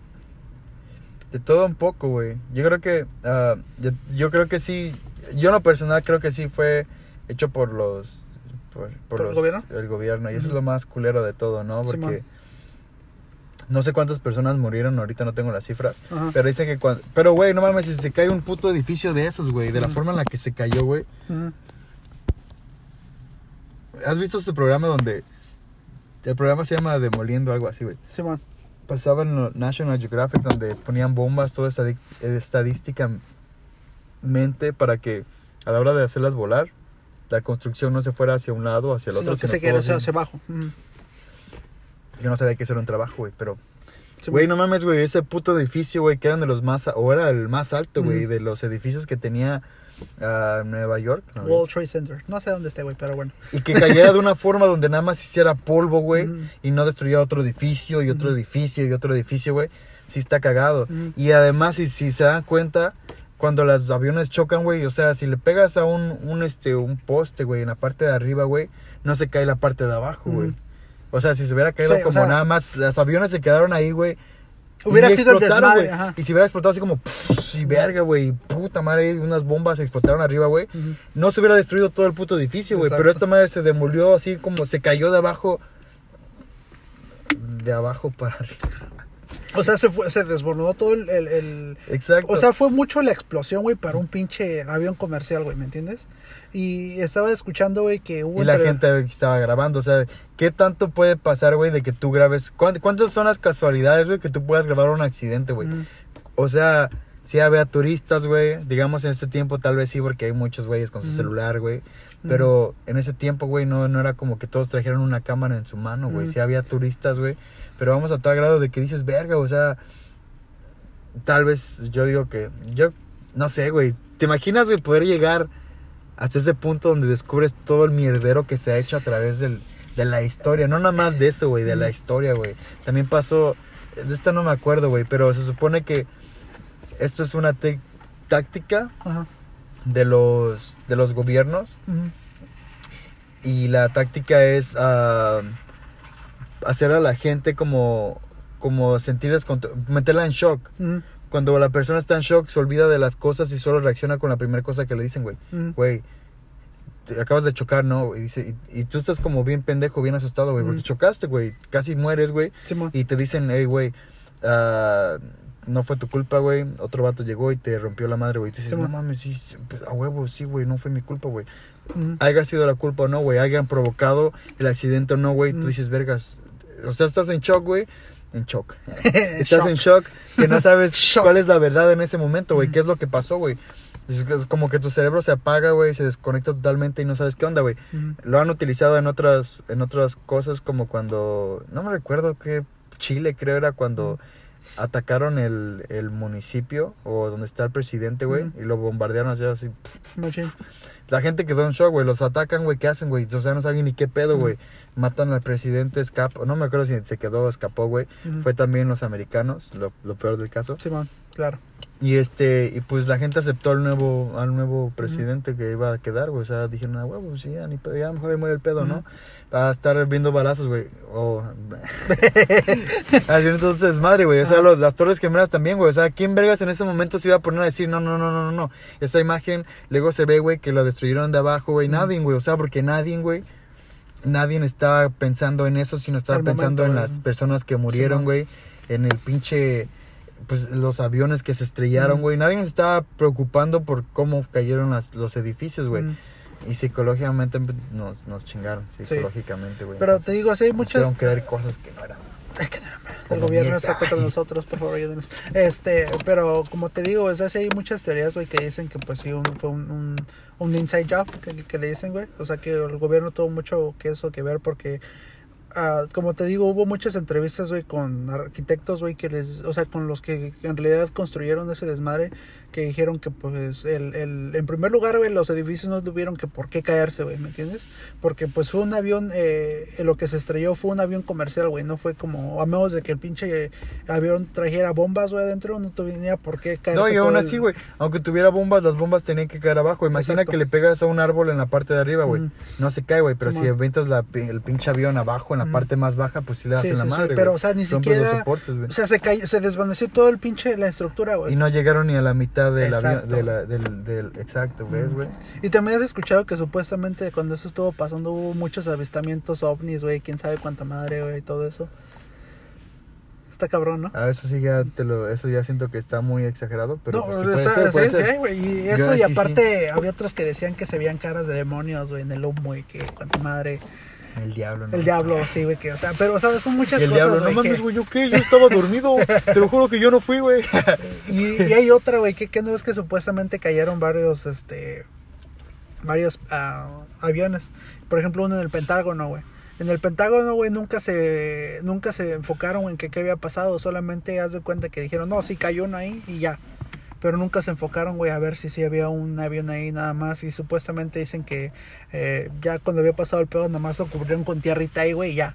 De todo un poco, güey. Yo creo que, ah, yo, yo creo que sí, yo en lo personal creo que sí fue hecho por los... Por, ¿Por el los- gobierno? El gobierno, y eso es lo más culero de todo, ¿no? Porque no sé cuántas personas murieron, ahorita no tengo las cifras. Ajá. Pero dicen que cuando... Pero, güey, no mames, si se cae un puto edificio de esos, güey, de la forma en la que se cayó, güey. ¿Has visto ese programa donde... El programa se llama Demoliendo, algo así, güey. Simón. Pasaba en National Geographic donde ponían bombas todo eh, estadísticamente para que a la hora de hacerlas volar, la construcción no se fuera hacia un lado o hacia el otro. que sino se todo hacia, hacia abajo. Ujú. Yo no sabía que eso era un trabajo, güey, pero... Güey, no mames, güey, ese puto edificio, güey, que eran de los más... O era el más alto, güey, Ujú. de los edificios que tenía ah, Nueva York. ¿no? World Trade Center. No sé dónde esté, güey, pero bueno. Y que cayera de una forma donde nada más hiciera polvo, güey, y no destruyera otro edificio y otro edificio y otro edificio, güey. Sí está cagado. Y además, si, si se dan cuenta, cuando los aviones chocan, güey, o sea, si le pegas a un, un, este, un poste, güey, en la parte de arriba, güey, no se cae la parte de abajo, güey. O sea, si se hubiera caído Sí, o como sea- nada más, los aviones se quedaron ahí, güey. Hubiera y sido el desmadre, güey. ajá. Y si hubiera explotado así como, y verga, güey, puta madre, unas bombas explotaron arriba, güey. No se hubiera destruido todo el puto edificio, güey. Pero esta madre se demolió así como se cayó de abajo. De abajo para arriba. O sea, se, fue, se desbordó todo el, el- el- Exacto. O sea, fue mucho la explosión, güey, para un pinche avión comercial, güey, ¿me entiendes? Y estaba escuchando, güey, que hubo... y la gente estaba grabando. O sea, ¿qué tanto puede pasar, güey, de que tú grabes? ¿Cuánt- ¿Cuántas son las casualidades, güey, que tú puedas grabar un accidente, güey? Ujú. O sea, si había turistas, güey. Digamos en este tiempo, tal vez sí, porque hay muchos güeyes con su Ujú. celular, güey. Pero en ese tiempo, güey, no, no era como que todos trajeron una cámara en su mano, güey. Sí había turistas, güey. Pero vamos a tal grado de que dices, verga, o sea. Tal vez yo digo que. Yo no sé, güey. ¿Te imaginas, güey, poder llegar hasta ese punto donde descubres todo el mierdero que se ha hecho a través del, de la historia? No nada más de eso, güey, de la historia, güey. También pasó. De esta no me acuerdo, güey, pero se supone que esto es una táctica de los, de los gobiernos y la táctica es ah, hacer a la gente como, como sentirles, meterla en shock. Ujú. Cuando la persona está en shock se olvida de las cosas y solo reacciona con la primera cosa que le dicen, güey. Ujú. Güey, te acabas de chocar, ¿no? Y, dice, y, y tú estás como bien pendejo, bien asustado, güey, porque Ujú. chocaste, güey. Casi mueres, güey. Y te dicen, hey, güey, ah, no fue tu culpa, güey. Otro vato llegó y te rompió la madre, güey. Y tú dices, Sí, no mames, sí, pues, a huevo, sí, güey, no fue mi culpa, güey. Ujú. Haya sido la culpa o no, güey. Hayan provocado el accidente o no, güey. Tú Mm. dices, vergas. O sea, estás en shock, güey. En shock. Estás Shock. en shock que no sabes Shock. cuál es la verdad en ese momento, güey. ¿Qué es lo que pasó, güey? Es, como que tu cerebro se apaga, güey, se desconecta totalmente y no sabes qué onda, güey. Lo han utilizado en otras, en otras cosas como cuando, no me recuerdo qué Chile creo era cuando atacaron el, el municipio o donde está el presidente, güey, y lo bombardearon así, así. pf. La gente quedó en shock, güey, los atacan, güey, ¿qué hacen, güey? O sea, no saben ni qué pedo, güey. Matan al presidente, escapa, no me acuerdo si se quedó o escapó, güey. Fue también los americanos, lo, lo peor del caso. Simón, claro. Y este, y pues la gente aceptó al nuevo, al nuevo presidente que iba a quedar, güey. O sea, dijeron, ah, huevo, sí, ya, ni pedo, ya mejor ahí muere el pedo, ¿no? Ujú. Va a estar viendo balazos, güey. O. Así entonces, madre, güey. O sea, los- las Torres Gemelas también, güey. O sea, ¿quién vergas en ese momento se iba a poner a decir, no, no, no, no, no, no? Esa imagen, luego se ve, güey, que lo destruyeron de abajo, güey. Nadie, güey. O sea, porque nadie, güey. Nadie estaba pensando en eso, sino estaba pensando momento, en las personas que murieron, güey. En el pinche. Pues los aviones que se estrellaron, güey. Nadie se estaba preocupando por cómo cayeron las, los edificios, güey. Y psicológicamente pues, nos, nos chingaron, psicológicamente, güey. Pero Entonces, te digo, así hay nos muchas. hicieron creer cosas que no eran. El como gobierno mi está ex. contra nosotros, por favor, ayúdenos. Este, pero como te digo, o sea, sí hay muchas teorías, güey, que dicen que pues sí un- fue un, un, un inside job, que, que le dicen, güey. O sea, que el gobierno tuvo mucho que eso que ver porque, ah, como te digo, hubo muchas entrevistas, güey, con arquitectos, güey, que les, o sea, con los que en realidad construyeron ese desmadre, que dijeron que pues el, el, en primer lugar, güey, los edificios no tuvieron que por qué caerse, güey, ¿me entiendes? Porque pues fue un avión, eh, lo que se estrelló fue un avión comercial, güey, no fue como, a menos de que el pinche avión trajera bombas, güey, adentro, no tenía por qué caerse. No, y aún así, güey, aunque tuviera bombas, las bombas tenían que caer abajo. Imagina Exacto. que le pegas a un árbol en la parte de arriba, güey. No se cae, güey, pero si aventas la, el pinche avión abajo en la parte más baja, pues sí le das Sí, en la sí, sí, madre, pero, o sea, ni siquiera- soportes. O sea, se, cayó, se desvaneció todo el pinche, la estructura, güey. Y no llegaron ni a la mitad del avión, Exacto. de la- del, del... Exacto, ¿ves, güey? Y también has escuchado que supuestamente cuando eso estuvo pasando hubo muchos avistamientos ovnis, güey, quién sabe cuánta madre, güey, y todo eso. Está cabrón, ¿no? Ah, eso sí ya te lo... Eso ya siento que está muy exagerado, pero no, pues, sí puede está, ser, puede sí, ser. sí, güey, y Yo- eso, y sí, aparte había otros que decían que se veían caras de demonios, güey, en el humo y que cuánta madre. El diablo, ¿no? El diablo, sí, güey, que, o sea, pero, o sea, son muchas el cosas, diablo, no güey, que- mames, güey, ¿yo qué? Yo estaba dormido. Te lo juro que yo no fui, güey. Y, y hay otra, güey, que, que no es que supuestamente cayeron varios, este, varios ah, aviones. Por ejemplo, uno en el Pentágono, güey. En el Pentágono, güey, nunca se, nunca se enfocaron en que qué había pasado. Solamente haz de cuenta que dijeron, no, sí cayó uno ahí y ya. Pero nunca se enfocaron, güey, a ver si sí había un avión ahí nada más. Y supuestamente dicen que eh, ya cuando había pasado el pedo, nada más lo cubrieron con tierrita ahí, güey, y ya.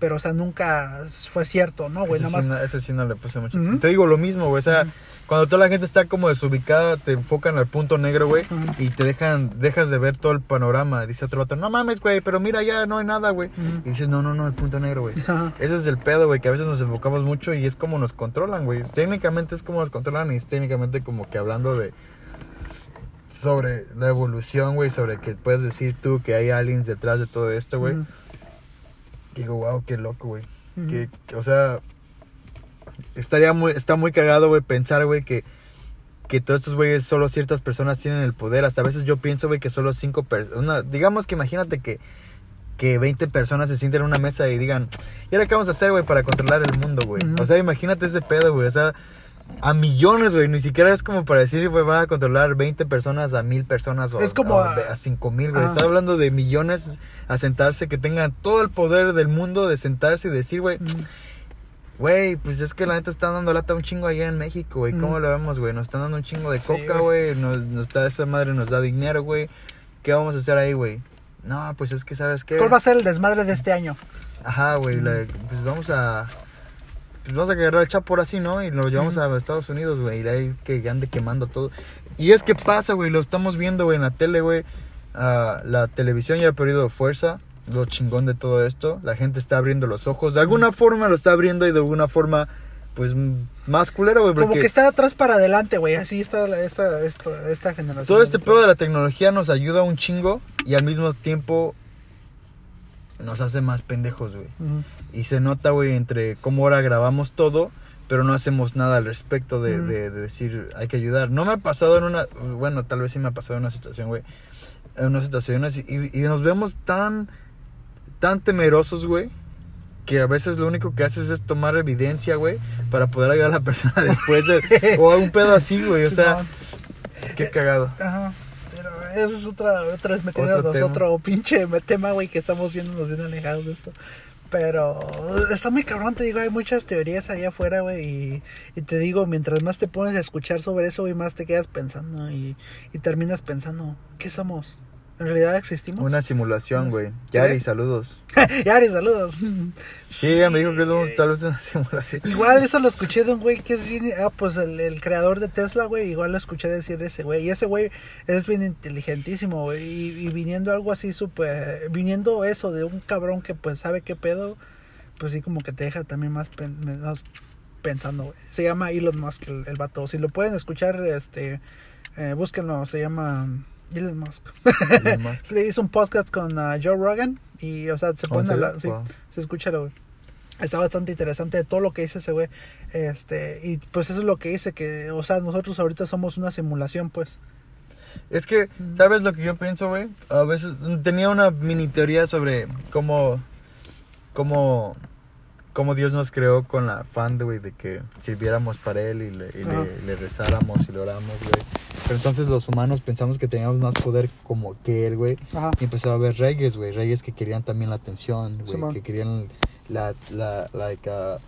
Pero, o sea, nunca fue cierto, ¿no, güey? Nada sí, más. no, eso sí no le puse mucho. Te digo lo mismo, güey. O sea. Cuando toda la gente está como desubicada, te enfocan al punto negro, güey. Y te dejan, dejas de ver todo el panorama. Dice otro vato, no mames, güey, pero mira, ya no hay nada, güey. Y dices, no, no, no, el punto negro, güey. Ese es el pedo, güey, que a veces nos enfocamos mucho y es como nos controlan, güey. Técnicamente es como nos controlan y es técnicamente como que hablando de... Sobre la evolución, güey, sobre que puedes decir tú que hay aliens detrás de todo esto, güey. Ujú. Digo, wow, qué loco, güey. Que, o sea, estaría muy, está muy cagado, güey, pensar, güey, que, que todos estos güeyes, solo ciertas personas tienen el poder. Hasta a veces yo pienso, güey, que solo cinco personas, digamos que imagínate que, que 20 personas se sienten en una mesa y digan, ¿y ahora qué vamos a hacer, güey, para controlar el mundo, güey? O sea, imagínate ese pedo, güey, o sea, a millones, güey, ni siquiera es como para decir, güey, van a controlar 20 personas a mil personas o, Es como a- de- a 5 mil, güey. Ajá. Estás hablando de millones a sentarse, que tengan todo el poder del mundo de sentarse y decir, güey. Güey, pues es que la neta están dando lata un chingo allá en México, güey. ¿Cómo Mm. lo vemos, güey? Nos están dando un chingo de Sí, coca, güey. Nos, nos da esa madre, nos da dinero, güey. ¿Qué vamos a hacer ahí, güey? No, pues es que, ¿sabes qué? ¿Cuál va a ser el desmadre de este año? Ajá, güey. la- Pues vamos a... Pues vamos a agarrar el chapo ahora sí, ¿no? Y lo llevamos a Estados Unidos, güey. Y de ahí que ande quemando todo. Y es que pasa, güey. Lo estamos viendo, güey, en la tele, güey. Ah, la televisión ya ha perdido fuerza. Lo chingón de todo esto. La gente está abriendo los ojos. De alguna forma lo está abriendo y de alguna forma, pues, más culero, güey. Como que está atrás para adelante, güey. Así está esta, esta, esta generación. Todo este pedo de la tecnología nos ayuda un chingo y al mismo tiempo nos hace más pendejos, güey. Y se nota, güey, entre cómo ahora grabamos todo, pero no hacemos nada al respecto de, de- de decir hay que ayudar. No me ha pasado en una, bueno, tal vez sí me ha pasado en una situación, güey. En unas situaciones y, y nos vemos tan, tan temerosos, güey. Que a veces lo único que haces es tomar evidencia, güey, para poder ayudar a la persona después de... o un pedo así, güey, o sea, Simón. qué cagado. Ajá. Pero eso es otra, otra vez metiéndonos Otro otro pinche tema, güey, que estamos viendo, nos bien alejados de esto. Pero está muy cabrón, te digo, hay muchas teorías allá afuera, güey. Y, y te digo, mientras más te pones a escuchar sobre eso, güey, más te quedas pensando. Y, y terminas pensando, ¿qué somos? ¿En realidad existimos? Una simulación, güey. Yari, saludos. Yari, saludos. Sí, ella me dijo que somos tal vez una simulación. Igual eso lo escuché de un güey que es bien... Ah, pues el, el creador de Tesla, güey. Igual lo escuché decir ese güey. Y ese güey es bien inteligentísimo, güey. Y, y viniendo algo así súper... Viniendo eso de un cabrón que pues sabe qué pedo. Pues sí como que te deja también más, pen- más pensando, güey. Se llama Elon Musk el, el vato. Si lo pueden escuchar, este... Eh, búsquenlo. Se llama... Elon Musk. Elon Musk. Se le hizo un podcast con ah, Joe Rogan. Y, o sea, se ¿Oh, pueden hablar... Sí, Wow. se escucha, güey. Está bastante interesante de todo lo que dice ese güey. Este, y pues eso es lo que dice, que, o sea, nosotros ahorita somos una simulación, pues. Es que, ¿sabes lo que yo pienso, güey? A veces tenía una mini teoría sobre cómo, cómo, cómo Dios nos creó con la de, güey, de que sirviéramos para Él y le, y le, le rezáramos y le oramos, güey. Pero entonces los humanos pensamos que teníamos más poder como que Él, güey. Ajá. Y empezaba a haber reyes, güey. Reyes que querían también la atención, güey. Que querían la, la, like, uh,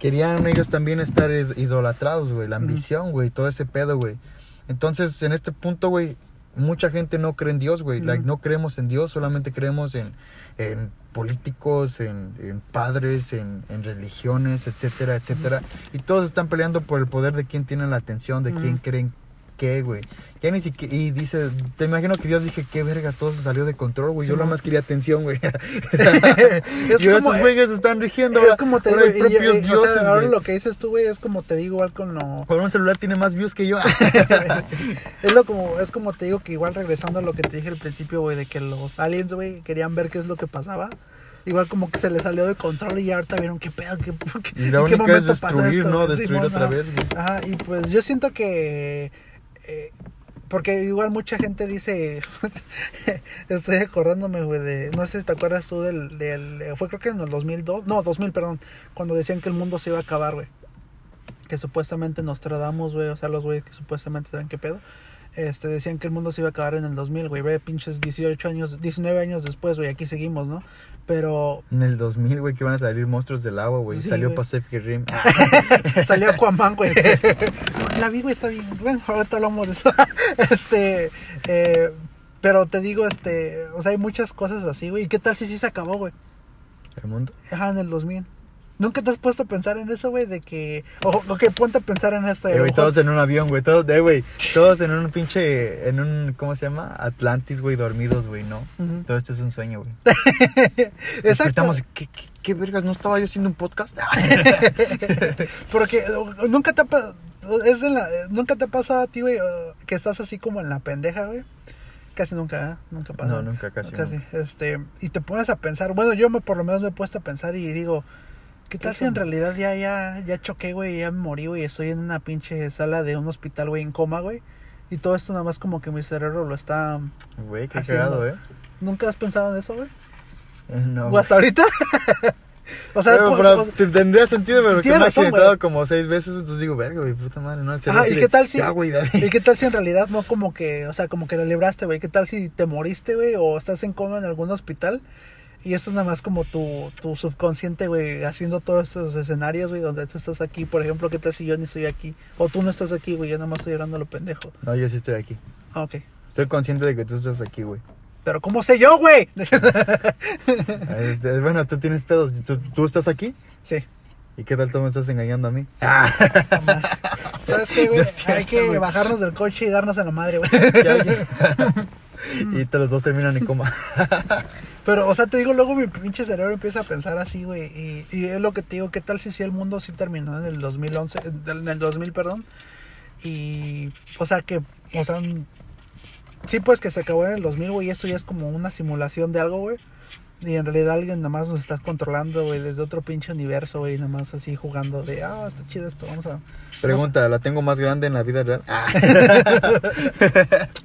querían ellos también estar id- idolatrados, güey. La ambición, güey. Todo ese pedo, güey. Entonces, en este punto, güey, mucha gente no cree en Dios, güey. Like, no creemos en Dios, solamente creemos en, en políticos, en, en padres, en, en religiones, etcétera, etcétera. Y todos están peleando por el poder de quién tiene la atención, de quién creen qué, güey. Ya ni siquiera, y dice, te imagino que Dios dije, qué vergas, todo se salió de control, güey. Yo nada más quería atención, güey. es, y como, estos güeyes están rigiendo. es ahora- como te ahora digo, hay y- y- propios o sea, dioses, ahora lo que dices tú, güey, es como te digo, igual con lo... Por un celular tiene más views que yo. es lo como, es como te digo que igual regresando a lo que te dije al principio, güey, de que los aliens, güey, querían ver qué es lo que pasaba. Igual como que se les salió de control y ya ahorita vieron qué pedo, qué, qué- y la qué única es momento pasó destruir, esto, ¿no? Destruir otra vez, güey. Ajá, y pues yo siento que. Eh, porque igual mucha gente dice. estoy acordándome, güey, de. No sé si te acuerdas tú del. del fue creo que en el 2002. No, 2000, perdón. Cuando decían que el mundo se iba a acabar, güey. Que supuestamente nos tradamos, güey. O sea, los güeyes que supuestamente saben qué pedo. Este, decían que el mundo se iba a acabar en el 2000, güey. Ve, pinches 18 años, 19 años después, güey. Aquí seguimos, ¿no? Pero En el 2000, güey, que iban a salir monstruos del agua, güey. Sí, Salió güey. Pacific Rim. Salió Aquaman, güey. La vi, güey, está bien. Bueno, ahorita hablamos de eso. Este, eh, pero te digo, este, o sea, hay muchas cosas así, güey. ¿Y qué tal si sí se acabó, güey? El mundo. Ajá, en el 2000. ¿Nunca te has puesto a pensar en eso, güey? De que, o, ok, ponte a pensar en Eh, güey, mejor- todos en un avión, güey. Todos, eh, güey. Todos en un pinche. En un. ¿Cómo se llama? Atlantis, güey, dormidos, güey, ¿no? Todo esto es un sueño, güey. Exacto. ¿Qué, qué, qué vergas? ¿No estaba yo haciendo un podcast? Porque nunca te ha pa- es en la- eh, nunca te ha pasado a ti, güey, que estás así como en la pendeja, güey. Casi nunca, ¿eh? Nunca pasa. No, nunca, casi. Casi. Este, y te pones a pensar, bueno, yo me por lo menos me he puesto a pensar y digo, ¿qué tal ¿Qué si en realidad ya ya ya choqué, güey, ya me morí, güey, estoy en una pinche sala de un hospital, güey, en coma, güey? Y todo esto nada más como que mi cerebro lo está Güey, qué cagado, ¿eh? ¿Nunca has pensado en eso, güey? Eh, No. ¿O hasta ahorita? o sea, Pero, po- pero te- tendría sentido, pero que me ha razón, accidentado güey. como seis veces, entonces digo, verga, güey, puta madre, ¿no? Así ¿y qué tal si- Ya, güey, dale. ¿Y qué tal si en realidad no como que, o sea, como que la libraste, güey? ¿Qué tal si te moriste, güey? O estás en coma en algún hospital y esto es nada más como tu, tu subconsciente, güey, haciendo todos estos escenarios, güey, donde tú estás aquí. Por ejemplo, ¿qué tal si yo ni estoy aquí? O tú no estás aquí, güey, yo nada más estoy llorando a lo pendejo. No, yo sí estoy aquí. Ah, ok. Estoy consciente de que tú estás aquí, güey. Pero ¿cómo sé yo, güey? Este, bueno, tú tienes pedos. ¿Tú, tú estás aquí? sí. ¿Y qué tal tú me estás engañando a mí? ¿Sabes qué, güey? No Hay que bajarnos del coche y darnos en la madre, güey. Y te los dos terminan en coma. Pero, o sea, te digo, luego mi pinche cerebro empieza a pensar así, güey. Y, es lo que te digo, ¿qué tal si sí el mundo sí terminó en el 2011, en el 2000, perdón? Y, o sea, que, o sea, sí, pues que se acabó en el 2000, güey, esto ya es como una simulación de algo, güey. Y en realidad alguien nada más nos está controlando, güey, desde otro pinche universo, güey, nada más así jugando de, ah, está chido esto, vamos a... Pregunta, ¿la tengo más grande en la vida real?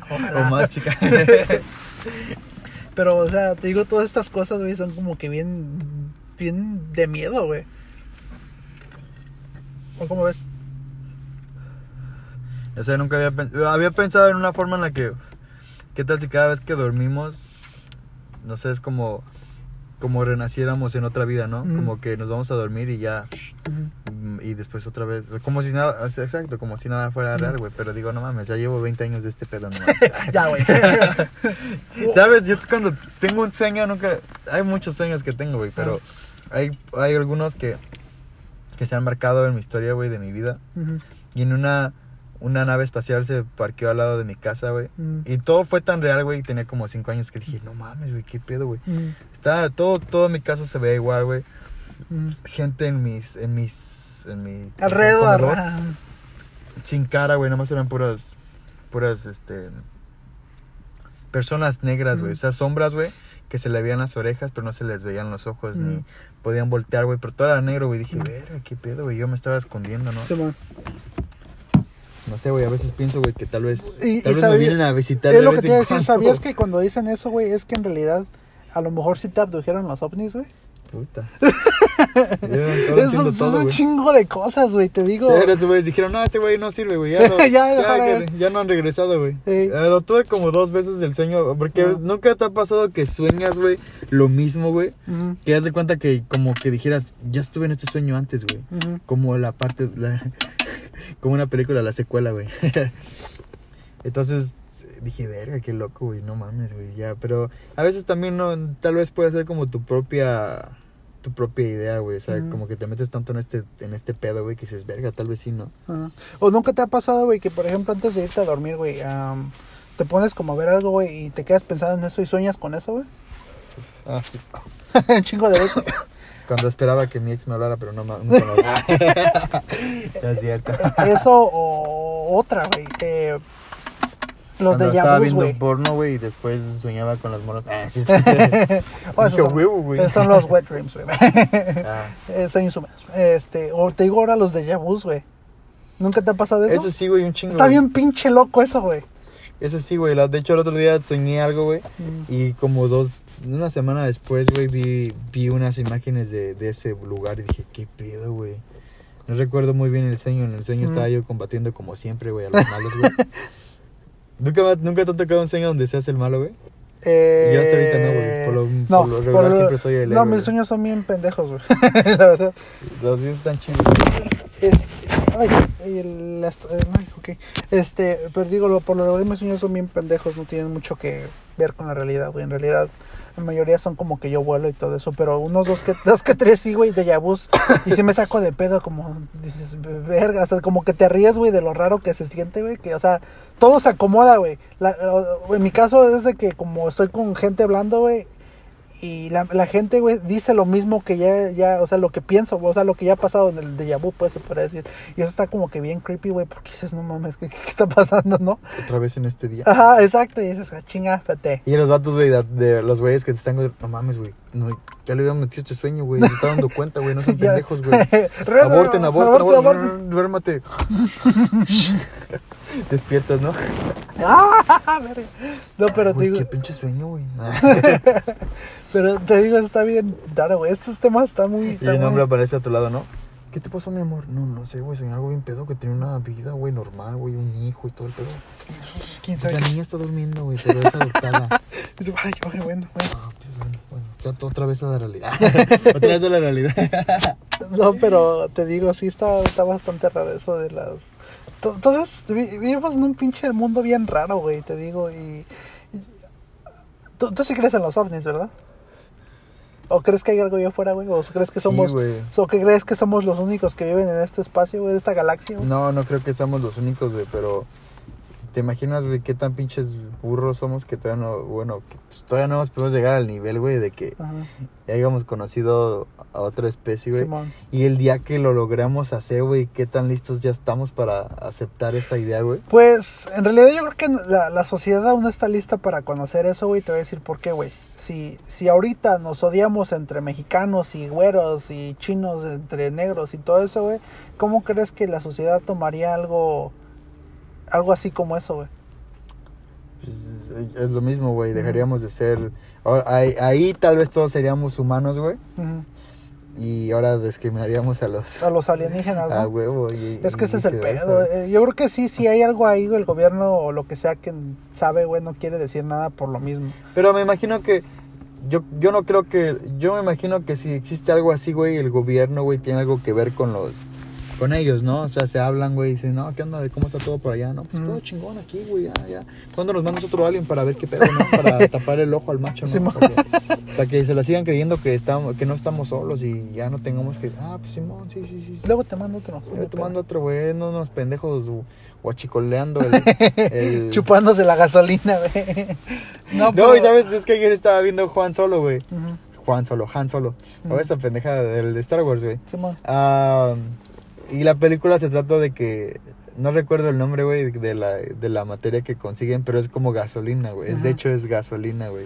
Ojalá. o más chica. Pero, o sea, te digo, todas estas cosas, güey, son como que bien, bien de miedo, güey. ¿O cómo ves? O sea, nunca había pensado. Había pensado en una forma en la que. ¿Qué tal si cada vez que dormimos. No sé, es como. Como renaciéramos en otra vida, ¿no? Como que nos vamos a dormir y ya, mm, y después otra vez, como si nada, exacto, como si nada fuera real, güey, pero digo, no mames, ya llevo 20 años de este pedo, no mames. Ya, güey. ¿Sabes? Yo cuando tengo un sueño, nunca, hay muchos sueños que tengo, güey, pero hay, hay algunos que, que se han marcado en mi historia, güey, de mi vida, y en una, una nave espacial se parqueó al lado de mi casa, güey. Ujú. Y todo fue tan real, güey. Tenía como cinco años que dije, no mames, güey, qué pedo, güey. Está todo, todo mi casa se ve igual, güey. Ujú. Gente en mis, en mis, en mi Alrededor. sin cara, güey. Nomás eran puras, puras, este, personas negras, güey. Mm. O sea, sombras, güey, que se le veían las orejas, pero no se les veían los ojos Mm. ni podían voltear, güey. Pero todo era negro, güey. Dije, verga, qué pedo, güey. Yo me estaba escondiendo, ¿no? Simón. No sé, güey. A veces pienso, güey, que tal vez, Y- tal y vez sabía- me vienen a visitar. Es lo que te iba a decir. ¿Sabías que cuando dicen eso, güey, es que en realidad a lo mejor sí te abdujeron los ovnis, güey? Puta. Es un chingo de cosas, güey, te digo. Ya esos güeyes dijeron, no, este güey no sirve, güey. Ya, no, Ya, ya, ya no han regresado, güey. Sí. Lo tuve como dos veces del sueño. Porque nunca te ha pasado que sueñas, güey, lo mismo, güey. Que haz de cuenta que como que dijeras, ya estuve en este sueño antes, güey. Como la parte, la- como una película, la secuela, güey. Entonces dije, verga, qué loco, güey, no mames, güey, ya. Pero a veces también, no, tal vez puede ser como tu propia, tu propia idea, güey. O sea, como que te metes tanto en este, en este pedo, güey, que dices, verga, tal vez sí, ¿no? O nunca te ha pasado, güey, que por ejemplo antes de irte a dormir, güey, am, te pones como a ver algo, güey, y te quedas pensando en eso y sueñas con eso, güey. Ah, sí. Chingo de veces. Cuando esperaba que mi ex me hablara, pero no, me habló. No es cierto. Eso o otra, güey. eh, los Cuando de estaba viendo güey. porno, güey, y después soñaba con los monos. Ah, sí. Oh, esos son- esos son los wet dreams, güey. Ah, Eh, sueños húmedos. Este, o te digo ahora los de Yabus, güey. ¿Nunca te ha pasado eso? eso sí, güey, un chingo. Está bien pinche loco eso, güey. Eso sí, güey. De hecho, el otro día soñé algo, güey. Mm. Y como dos, una semana después, güey, vi, vi unas imágenes de, de ese lugar y dije, ¿qué pedo, güey? No recuerdo muy bien el sueño. En el sueño Mm. estaba yo combatiendo como siempre, güey, a los malos, güey. ¿Nunca, ¿Nunca te ha tocado un sueño donde seas el malo, güey? Eh, Yo hasta ahorita no, güey. Por lo- por lo regular siempre soy el No, héroe, mis sueños son bien pendejos, güey. La verdad. Los días están chidos. Este, ay, ay, el, est- eh, ay, ok. Este, pero digo, por lo regular mis sueños son bien pendejos, no tienen mucho que ver con la realidad, güey. En realidad, la mayoría son como que yo vuelo y todo eso, pero unos dos que, dos que tres sí, güey, de Yabus. Y sí me saco de pedo, como dices, verga, o sea, como que te ríes, güey, de lo raro que se siente, güey. Que, o sea, todo se acomoda, güey. En mi caso es de que como estoy con gente hablando, güey. Y la, la gente, güey, dice lo mismo que ya, ya, o sea, lo que pienso, o sea, lo que ya ha pasado en el déjà vu, pues, se podría decir. Y eso está como que bien creepy, güey, porque dices, no mames, ¿qué, qué está pasando, no? Otra vez en este día. Ajá, exacto, y dices, ah, chinga, espérate. Y los vatos, güey, de, de los güeyes que te están... No mames, güey. No, ya le habían metido este sueño, güey. Se está dando cuenta, güey. No son pendejos, güey. Aborten, aborten, aborten, aborten. Duérmate. Despiertas, ¿no? Ah. No, pero te digo, qué pinche sueño, güey. pero te digo, está bien raro, güey. Estos temas están muy. y el nombre aparece a tu lado, ¿no? ¿Qué te pasó, mi amor? No, no sé, güey. Soñé algo bien pedo que tenía una vida, güey, normal, güey. Un hijo y todo el pedo. ¿Quién La sabe? niña está durmiendo, güey, pero es adoptada. Dice, ay, bueno, bueno, bueno. Ah, pues bueno, bueno. Ya otra vez a la realidad. otra vez a la realidad. No, pero te digo, sí está, está bastante raro eso de las... vi- vivimos en un pinche mundo bien raro, güey, te digo, y... y- ¿Tú, tú sí crees en los ovnis, ¿verdad? ¿O crees que hay algo allá afuera, güey? ¿O crees que somos... ¿O que crees que somos los únicos que viven en este espacio, güey, de esta galaxia, güey? No, no creo que seamos los únicos, güey, pero ¿te imaginas, güey, qué tan pinches burros somos que todavía no, bueno, que pues, todavía no nos podemos llegar al nivel, güey, de que Ajá, ya hayamos conocido a otra especie, güey? Simón. Y el día que lo logramos hacer, güey, qué tan listos ya estamos para aceptar esa idea, güey. Pues, en realidad yo creo que la, la sociedad aún no está lista para conocer eso, güey. Te voy a decir por qué, güey. Si, si ahorita nos odiamos entre mexicanos y güeros y chinos, entre negros y todo eso, güey, ¿cómo crees que la sociedad tomaría algo, algo así como eso, güey? Pues, es lo mismo, güey, dejaríamos de ser... Ahora, ahí, ahí tal vez todos seríamos humanos, güey, y ahora discriminaríamos a los... A los alienígenas, ¿no? A huevo. y- Es que y ese es el pedo. eh, Yo creo que sí, sí hay algo ahí, güey, el gobierno o lo que sea que sabe, güey, no quiere decir nada por lo mismo. Pero me imagino que yo, yo no creo que, yo me imagino que si existe algo así, güey, el gobierno, güey, tiene algo que ver con los, con ellos, ¿no? O sea, se hablan, güey, y dicen, no, ¿qué onda? ¿Cómo está todo por allá? No, pues todo chingón aquí, güey, ya, ya. ¿Cuándo nos mandas otro alien para ver qué pedo, no? Para tapar el ojo al macho, ¿no? Simón. para, que, para que se la sigan creyendo que estamos, que no estamos solos y ya no tengamos que, ah, pues Simón, sí, sí, sí. sí. Luego te mando otro. Estoy tomando otro, güey, no unos pendejos gu- guachicoleando el... el- Chupándose la gasolina, güey. No, No, pero- y sabes, es que ayer estaba viendo Juan Solo, güey. Juan Solo, Han Solo. O esa pendeja del de Star Wars, güey. Simón. Ah, y la película se trata de que. No recuerdo el nombre, güey, de la, de la materia que consiguen, pero es como gasolina, güey. De hecho, es gasolina, güey.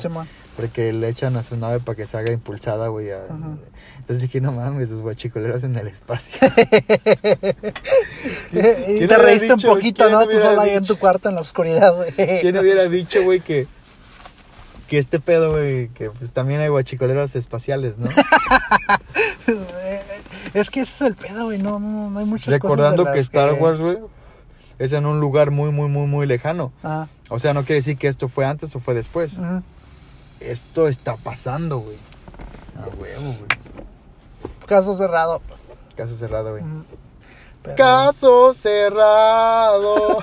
Porque le echan a su nave para que se haga impulsada, güey. Entonces dije, no mames, esos guachicoleros en el espacio. y te reíste un poquito, ¿Quién ¿no? Tú solo ahí en tu cuarto en la oscuridad, güey. ¿Quién hubiera dicho, güey, que, que este pedo, güey, que pues también hay guachicoleros espaciales, ¿no? Es que ese es el pedo, güey. No, no, no hay muchas Recordando cosas de que Star Wars, güey, es en un lugar muy, muy, muy, muy lejano. Ajá. O sea, no quiere decir que esto fue antes o fue después. Esto está pasando, güey. A huevo, güey. Caso cerrado. Caso cerrado, güey. Pero- Caso cerrado.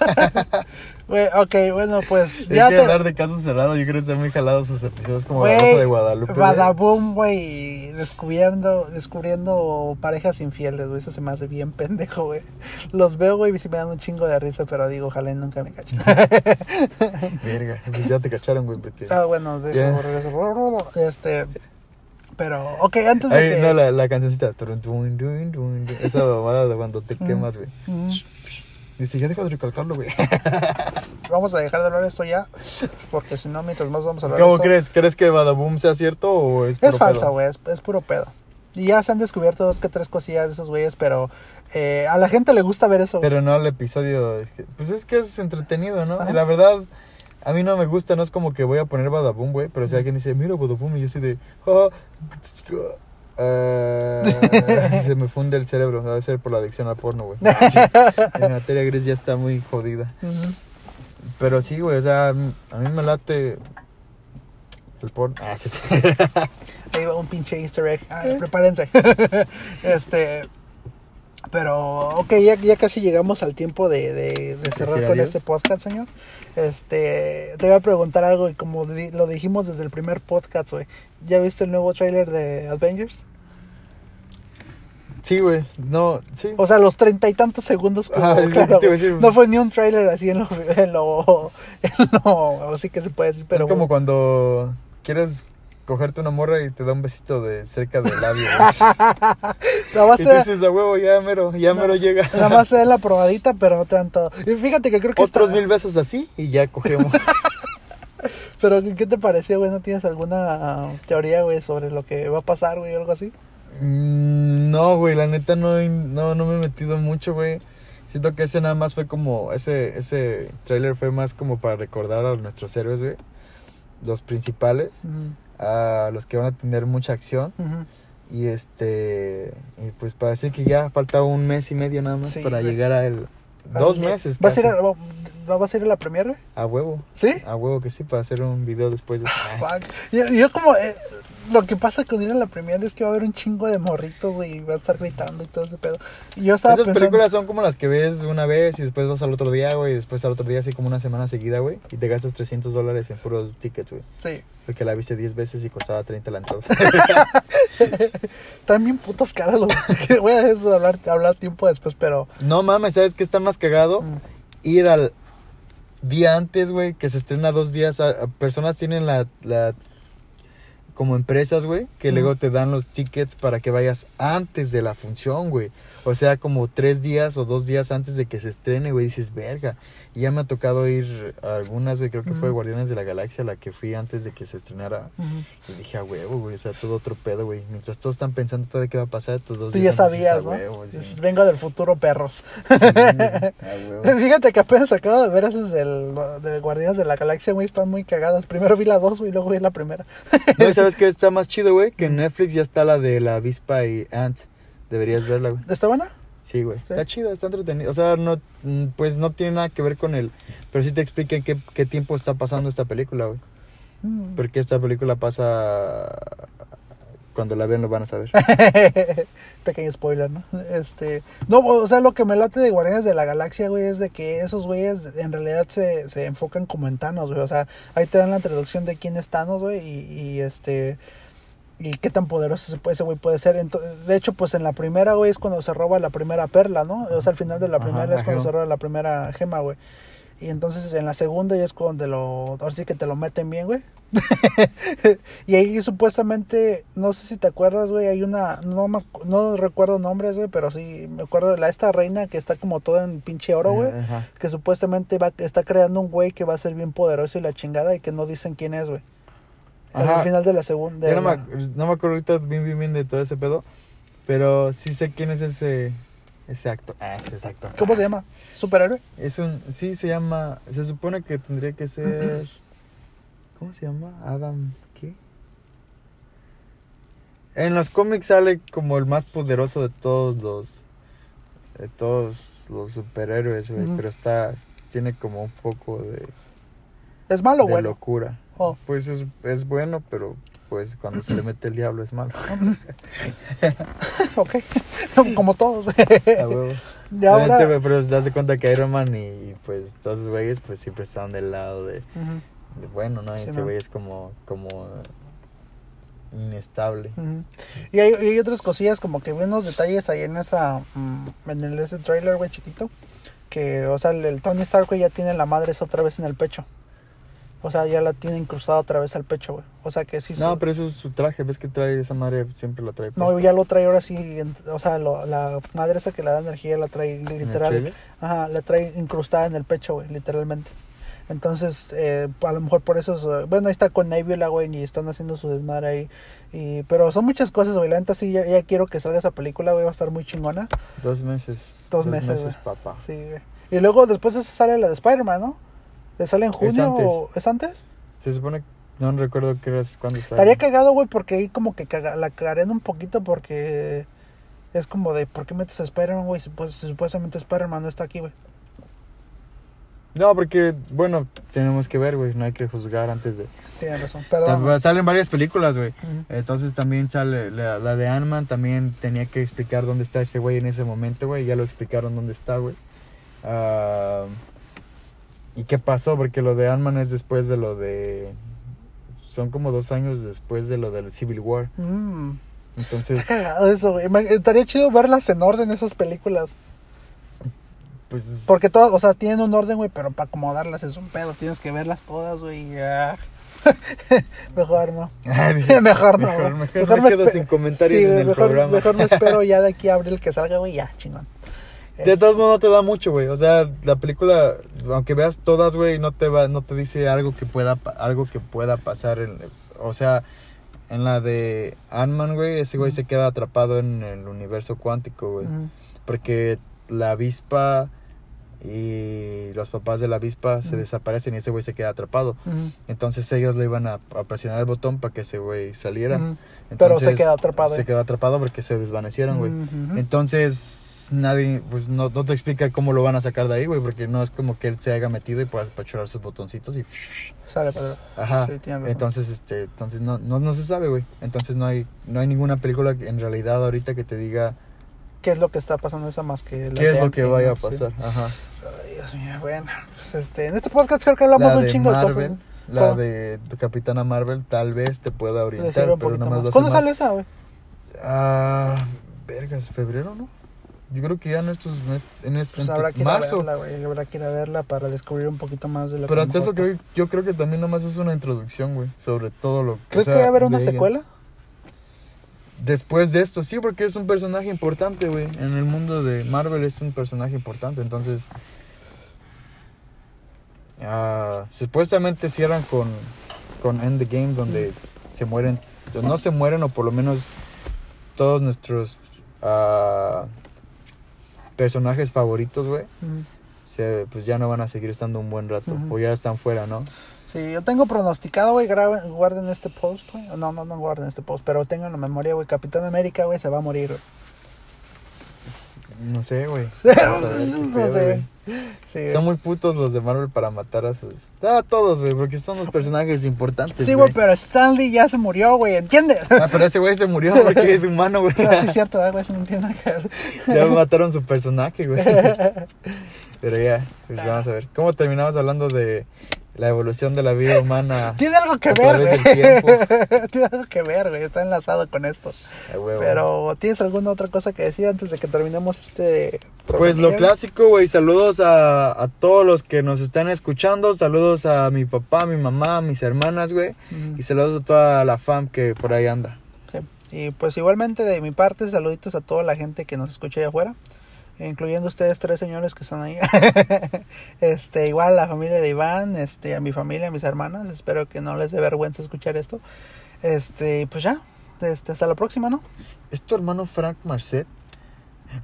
Ok, bueno, pues Es ya que te... hablar de caso cerrado, yo creo que están muy jalados sus episodios como Güey, La Rosa de Guadalupe. Badaboom, güey, descubriendo, descubriendo parejas infieles, güey, eso se me hace bien pendejo, güey. Los veo, güey, y sí me dan un chingo de risa, pero digo, ojalá y nunca me cachen. Verga, pues ya te cacharon, güey. Ah, bueno, borrar eso. Este, pero, ok, antes de Ay, que... no, la, la cancioncita. Esa mamada de cuando te Mm. quemas, güey. Mm, Dice, ya deja de recalcarlo, güey. Vamos a dejar de hablar esto ya, porque si no, mientras más vamos a hablar ¿Cómo esto- crees? ¿Crees que Badaboom sea cierto o es Es puro falso, pedo? güey, es, es puro pedo. Y ya se han descubierto dos que tres cosillas de esos güeyes, pero eh, a la gente le gusta ver eso. güey. Pero no el episodio. es Pues es que es entretenido, ¿no? Ajá. Y la verdad, a mí no me gusta, no es como que voy a poner Badaboom, güey. Pero si alguien dice, mira Badaboom, y yo soy de. "Ah, ah", se me funde el cerebro. Debe ser por la adicción al porno, güey. Mi materia gris ya está muy jodida. Pero sí, güey, o sea, a mí me late. El porno. Ah, sí. Ahí va un pinche easter egg. Ah, prepárense. este. Pero, ok, ya, ya casi llegamos al tiempo de, de- de cerrar con adiós. este podcast, señor. Este, te voy a preguntar algo y como di- lo dijimos desde el primer podcast, güey. ¿Ya viste el nuevo tráiler de Avengers? Sí, güey. No, sí. O sea, los treinta y tantos segundos como, Ah, que claro, decir. no fue ni un tráiler así en lo, en lo, en lo- así que se puede decir, pero es como cuando quieres cogerte una morra y te da un besito de cerca del labio. nada más y te dices, a huevo, ya mero, ya mero llega. nada más te da la probadita, pero no tanto. Y fíjate que creo que Otros está- mil besos así y ya cogemos. Pero, ¿qué te pareció, güey? ¿No tienes alguna ah, teoría, güey, sobre lo que va a pasar, güey, o algo así? Mm, no, güey, la neta no, no, no me he metido mucho, güey. Siento que ese nada más fue como, ese, ese trailer fue más como para recordar a nuestros héroes, güey. Los principales, a los que van a tener mucha acción. Y este, y pues para decir que ya falta un mes y medio nada más Sí, para güey. llegar a el... Dos Ah, meses. ¿Vas a, ir casi. a, va- vas a ir a la premiere? A huevo. ¿Sí? A huevo que sí, para hacer un video después de... Fuck. Yo, yo como... eh, lo que pasa con ir a la premiere es que va a haber un chingo de morritos, güey, y va a estar gritando y todo ese pedo. Y yo estaba Esas pensando... películas son como las que ves una vez y después vas al otro día, güey, y después al otro día así como una semana seguida, güey, y te gastas 300 dólares en puros tickets, güey. Sí. Porque la viste 10 veces y costaba 30 la entrada. Están bien putos caros los... que voy a eso hablar, hablar tiempo después, pero... no mames, ¿sabes qué está más cagado? mm, Ir al día antes, güey, que se estrena dos días. a- a- personas tienen la, la como empresas, güey, que luego te dan los tickets para que vayas antes de la función, güey. O sea, como tres días o dos días antes de que se estrene, güey, dices, verga. Y ya me ha tocado ir a algunas, güey, creo que fue. Guardianes de la Galaxia la que fui antes de que se estrenara. Y dije, a huevo, güey, o sea, todo otro pedo, güey. Mientras todos están pensando todavía qué va a pasar, estos dos Tú días ya dices, sabías, "A ¿no? huevo", sí. Dices, Vengo del futuro, perros. Sí, a huevo. Fíjate que apenas acabo de ver esas del, del Guardianes de la Galaxia, güey, están muy cagadas. Primero vi la 2, güey, y luego vi la primera. No, ¿y ¿sabes qué está más chido, güey? Que en Netflix ya está la de la avispa y Ant. Deberías verla, güey. ¿Está buena? Sí, güey. ¿Sí? Está chido, está entretenido. O sea, no, mm, pues no tiene nada que ver con el... Pero sí te explica qué, qué tiempo está pasando esta película, güey. Mm. Porque esta película pasa. Cuando la vean lo van a saber. Pequeño spoiler, ¿no? Este, no, o sea, lo que me late de Guardianes de la Galaxia, güey, es de que esos güeyes en realidad se, se enfocan como en Thanos, güey. O sea, ahí te dan la introducción de quién es Thanos, güey, y, y este y qué tan poderoso ese, güey puede ser. Ento- de hecho, pues en la primera, güey, es cuando se roba la primera perla, ¿no? O sea, al final de la primera la es cuando se roba la primera gema, güey. Y entonces en la segunda ya es cuando lo... Ahora sí que te lo meten bien, güey. y ahí supuestamente, no sé si te acuerdas, güey, hay una... No, me no recuerdo nombres, güey, pero sí me acuerdo de la, esta reina que está como toda en pinche oro, güey. Que supuestamente va, está creando un güey que va a ser bien poderoso y la chingada y que no dicen quién es, güey. Al final de la segunda... Yo no, me, ac- no me acuerdo ahorita bien, bien, bien de todo ese pedo. Pero sí sé quién es ese. Ese actor. Ah, ese es actor. ¿Cómo se llama? ¿Superhéroe? Es un. Sí, se llama. Se supone que tendría que ser. ¿Cómo se llama? Adam. ¿Qué? En los cómics sale como el más poderoso de todos los. De todos los superhéroes, güey. Pero está. Tiene como un poco de. ¿Es malo de bueno? locura. Oh. Pues es, es bueno, pero pues cuando se le mete el diablo es malo. ok. Como todos. A huevo. De ahora... Este, güey, pero te das cuenta que Iron Man y, y, pues todos esos güeyes pues siempre están del lado de, bueno, ¿no? Sí, Ese ¿no? güey es como, como inestable. Y hay, y hay otras cosillas como que vi unos detalles ahí en esa... mm, en el, ese trailer, güey, chiquito. Que, o sea, el, el Tony Stark, güey, ya tiene la madre esa otra vez en el pecho. O sea, ya la tiene incrustada otra vez al pecho, güey. O sea, que sí... No, su- pero eso es su traje, ves que trae esa madre, siempre lo trae. No, puesto. ya lo trae ahora sí, o sea, lo- la madre esa que le da energía la trae ¿En el literal. Ajá, la trae incrustada en el pecho, güey, literalmente. Entonces, eh, a lo mejor por eso, es, eh, bueno, ahí está con Nebula, güey, y están haciendo su desmadre ahí. Y, pero son muchas cosas, güey, la neta sí, ya, ya quiero que salga esa película, güey, va a estar muy chingona. Dos meses. Dos meses, güey. papá. Sí, güey. Y luego después de eso sale la de Spider-Man, ¿no? ¿Le ¿Sale en junio antes. o es antes? Se supone, no recuerdo qué era, cuándo sale. Estaría cagado, güey, porque ahí como que caga- la cagarían un poquito porque es como de, ¿por qué metes a Spider-Man, güey? Si, pues, si supuestamente Spider-Man no está aquí, güey. No, porque, bueno, tenemos que ver, güey, no hay que juzgar antes de... Tienes razón, perdón. Salen varias películas, güey. Entonces también sale la, la de Ant-Man, también tenía que explicar dónde está ese güey en ese momento, güey. Ya lo explicaron dónde está, güey. Ah, ¿Y qué pasó? Porque lo de Ant-Man es después de lo de... Son como dos años después de lo del Civil War. Mm. Entonces, eso, güey. Estaría chido verlas en orden esas películas. pues... Porque todas, o sea, tienen un orden, güey, pero para acomodarlas es un pedo. Tienes que verlas todas, güey. ah. mejor no. Mejor no, Mejor, güey. mejor me quedo sin comentarios Sí, en el mejor, programa. Mejor me espero ya de aquí a abril que salga, güey, ya, chingón. De todos modos no te da mucho, güey. O sea, la película, aunque veas todas, güey, no te va, no te dice algo que pueda, algo que pueda pasar. En, o sea, en la de Ant-Man, güey, ese güey se queda atrapado en el universo cuántico, güey. Porque la avispa y los papás de la avispa se desaparecen y ese güey se queda atrapado. Entonces ellos le iban a, a presionar el botón para que ese güey saliera. Pero se Entonces, queda atrapado, Se quedó atrapado porque se desvanecieron, güey. Ujú. Nadie, pues no, no te explica cómo lo van a sacar de ahí, güey, porque no es como que él se haya metido y puedas apachurar sus botoncitos y... Sale, Pedro. Ajá. Sí, entonces, este, entonces no, no, no se sabe, güey. Entonces no hay, no hay ninguna película en realidad ahorita que te diga ¿Qué es lo que está pasando esa más que la qué es de lo que vaya a pasar. Ajá. Ay, Dios mío, bueno. Pues este, en este podcast creo que hablamos La un de chingo de Marvel, cosas. la ¿Cómo? de, de Capitana Marvel, tal vez te pueda orientar, pero nomás más. ¿Cuándo más- sale esa, güey? Ah, vergas, febrero, ¿no? Yo creo que ya en estos meses, en este Pues habrá que ir a marzo. verla, güey. Habrá que ir a verla para descubrir un poquito más de lo Pero que hasta eso creo, yo creo que también nomás es una introducción, güey, sobre todo lo que... ¿Crees que va a haber una ella. secuela? Después de esto, sí, porque es un personaje importante, güey. En el mundo de Marvel es un personaje importante, entonces... ah, supuestamente cierran con, con End the Game, donde se mueren, no se mueren, o por lo menos todos nuestros ah, personajes favoritos, güey, se, pues ya no van a seguir estando un buen rato, o ya están fuera, ¿no? Sí, yo tengo pronosticado, güey, guarden este post, güey. No, no, no guarden este post, pero tengo en la memoria, güey, Capitán América, güey, se va a morir, güey. No sé, güey. No sé. Sí. Son muy putos los de Marvel para matar a sus. A todos, güey, porque son los personajes importantes. Sí, güey, pero Stanley ya se murió, güey, ¿entiendes? Ah, pero ese güey se murió porque es humano, güey. No, sí es cierto, ah, güey, eso no ver. Ya mataron su personaje, güey. Pero ya, pues vamos a ver. ¿Cómo terminamos hablando de la evolución de la vida humana? Tiene algo que ver, güey. Tiene algo que ver, güey, está enlazado con esto. Pero, ¿tienes alguna otra cosa que decir antes de que terminemos este Pues lo clásico, güey. Saludos a, a todos los que nos están escuchando. Saludos a mi papá, mi mamá, mis hermanas, güey. Mm, Y saludos a toda la fam que por ahí anda. sí. Y pues igualmente de mi parte, saluditos a toda la gente que nos escucha allá afuera. Incluyendo ustedes tres señores que están ahí. este, igual a la familia de Iván, este, a mi familia, a mis hermanas. Espero que no les dé vergüenza escuchar esto. Este, pues ya. Este, hasta la próxima, ¿no? ¿Es tu hermano Frank Marcet?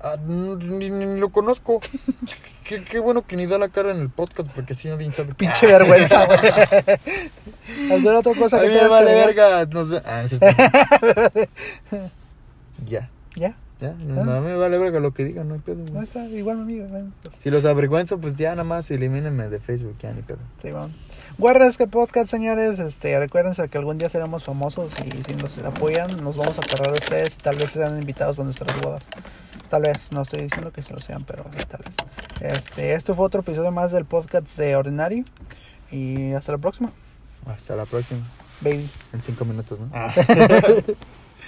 Ah, ni, lo conozco. qué, qué bueno que ni da la cara en el podcast porque si nadie sabe. Pinche vergüenza, güey. ¿Alguna otra cosa A que mí me vale verga. Nos ve- Ah, no es cierto. ya. ¿Ya? Ya, no, no, a mí me vale verga lo que digan, no hay pedo. No está igual mi amigo. pues, Si los avergüenzo, pues ya nada más elimínenme de Facebook, ya ni pedo. sí, bueno. Guarda este podcast, señores. Este, recuérdense que algún día seremos famosos y si nos apoyan, nos vamos a cargar a ustedes y tal vez sean invitados a nuestras bodas. Tal vez, no estoy diciendo que se lo sean, pero tal vez. Este, esto fue otro episodio más del podcast de Ordinary. Y hasta la próxima, Hasta la próxima. baby. En cinco minutos, ¿no?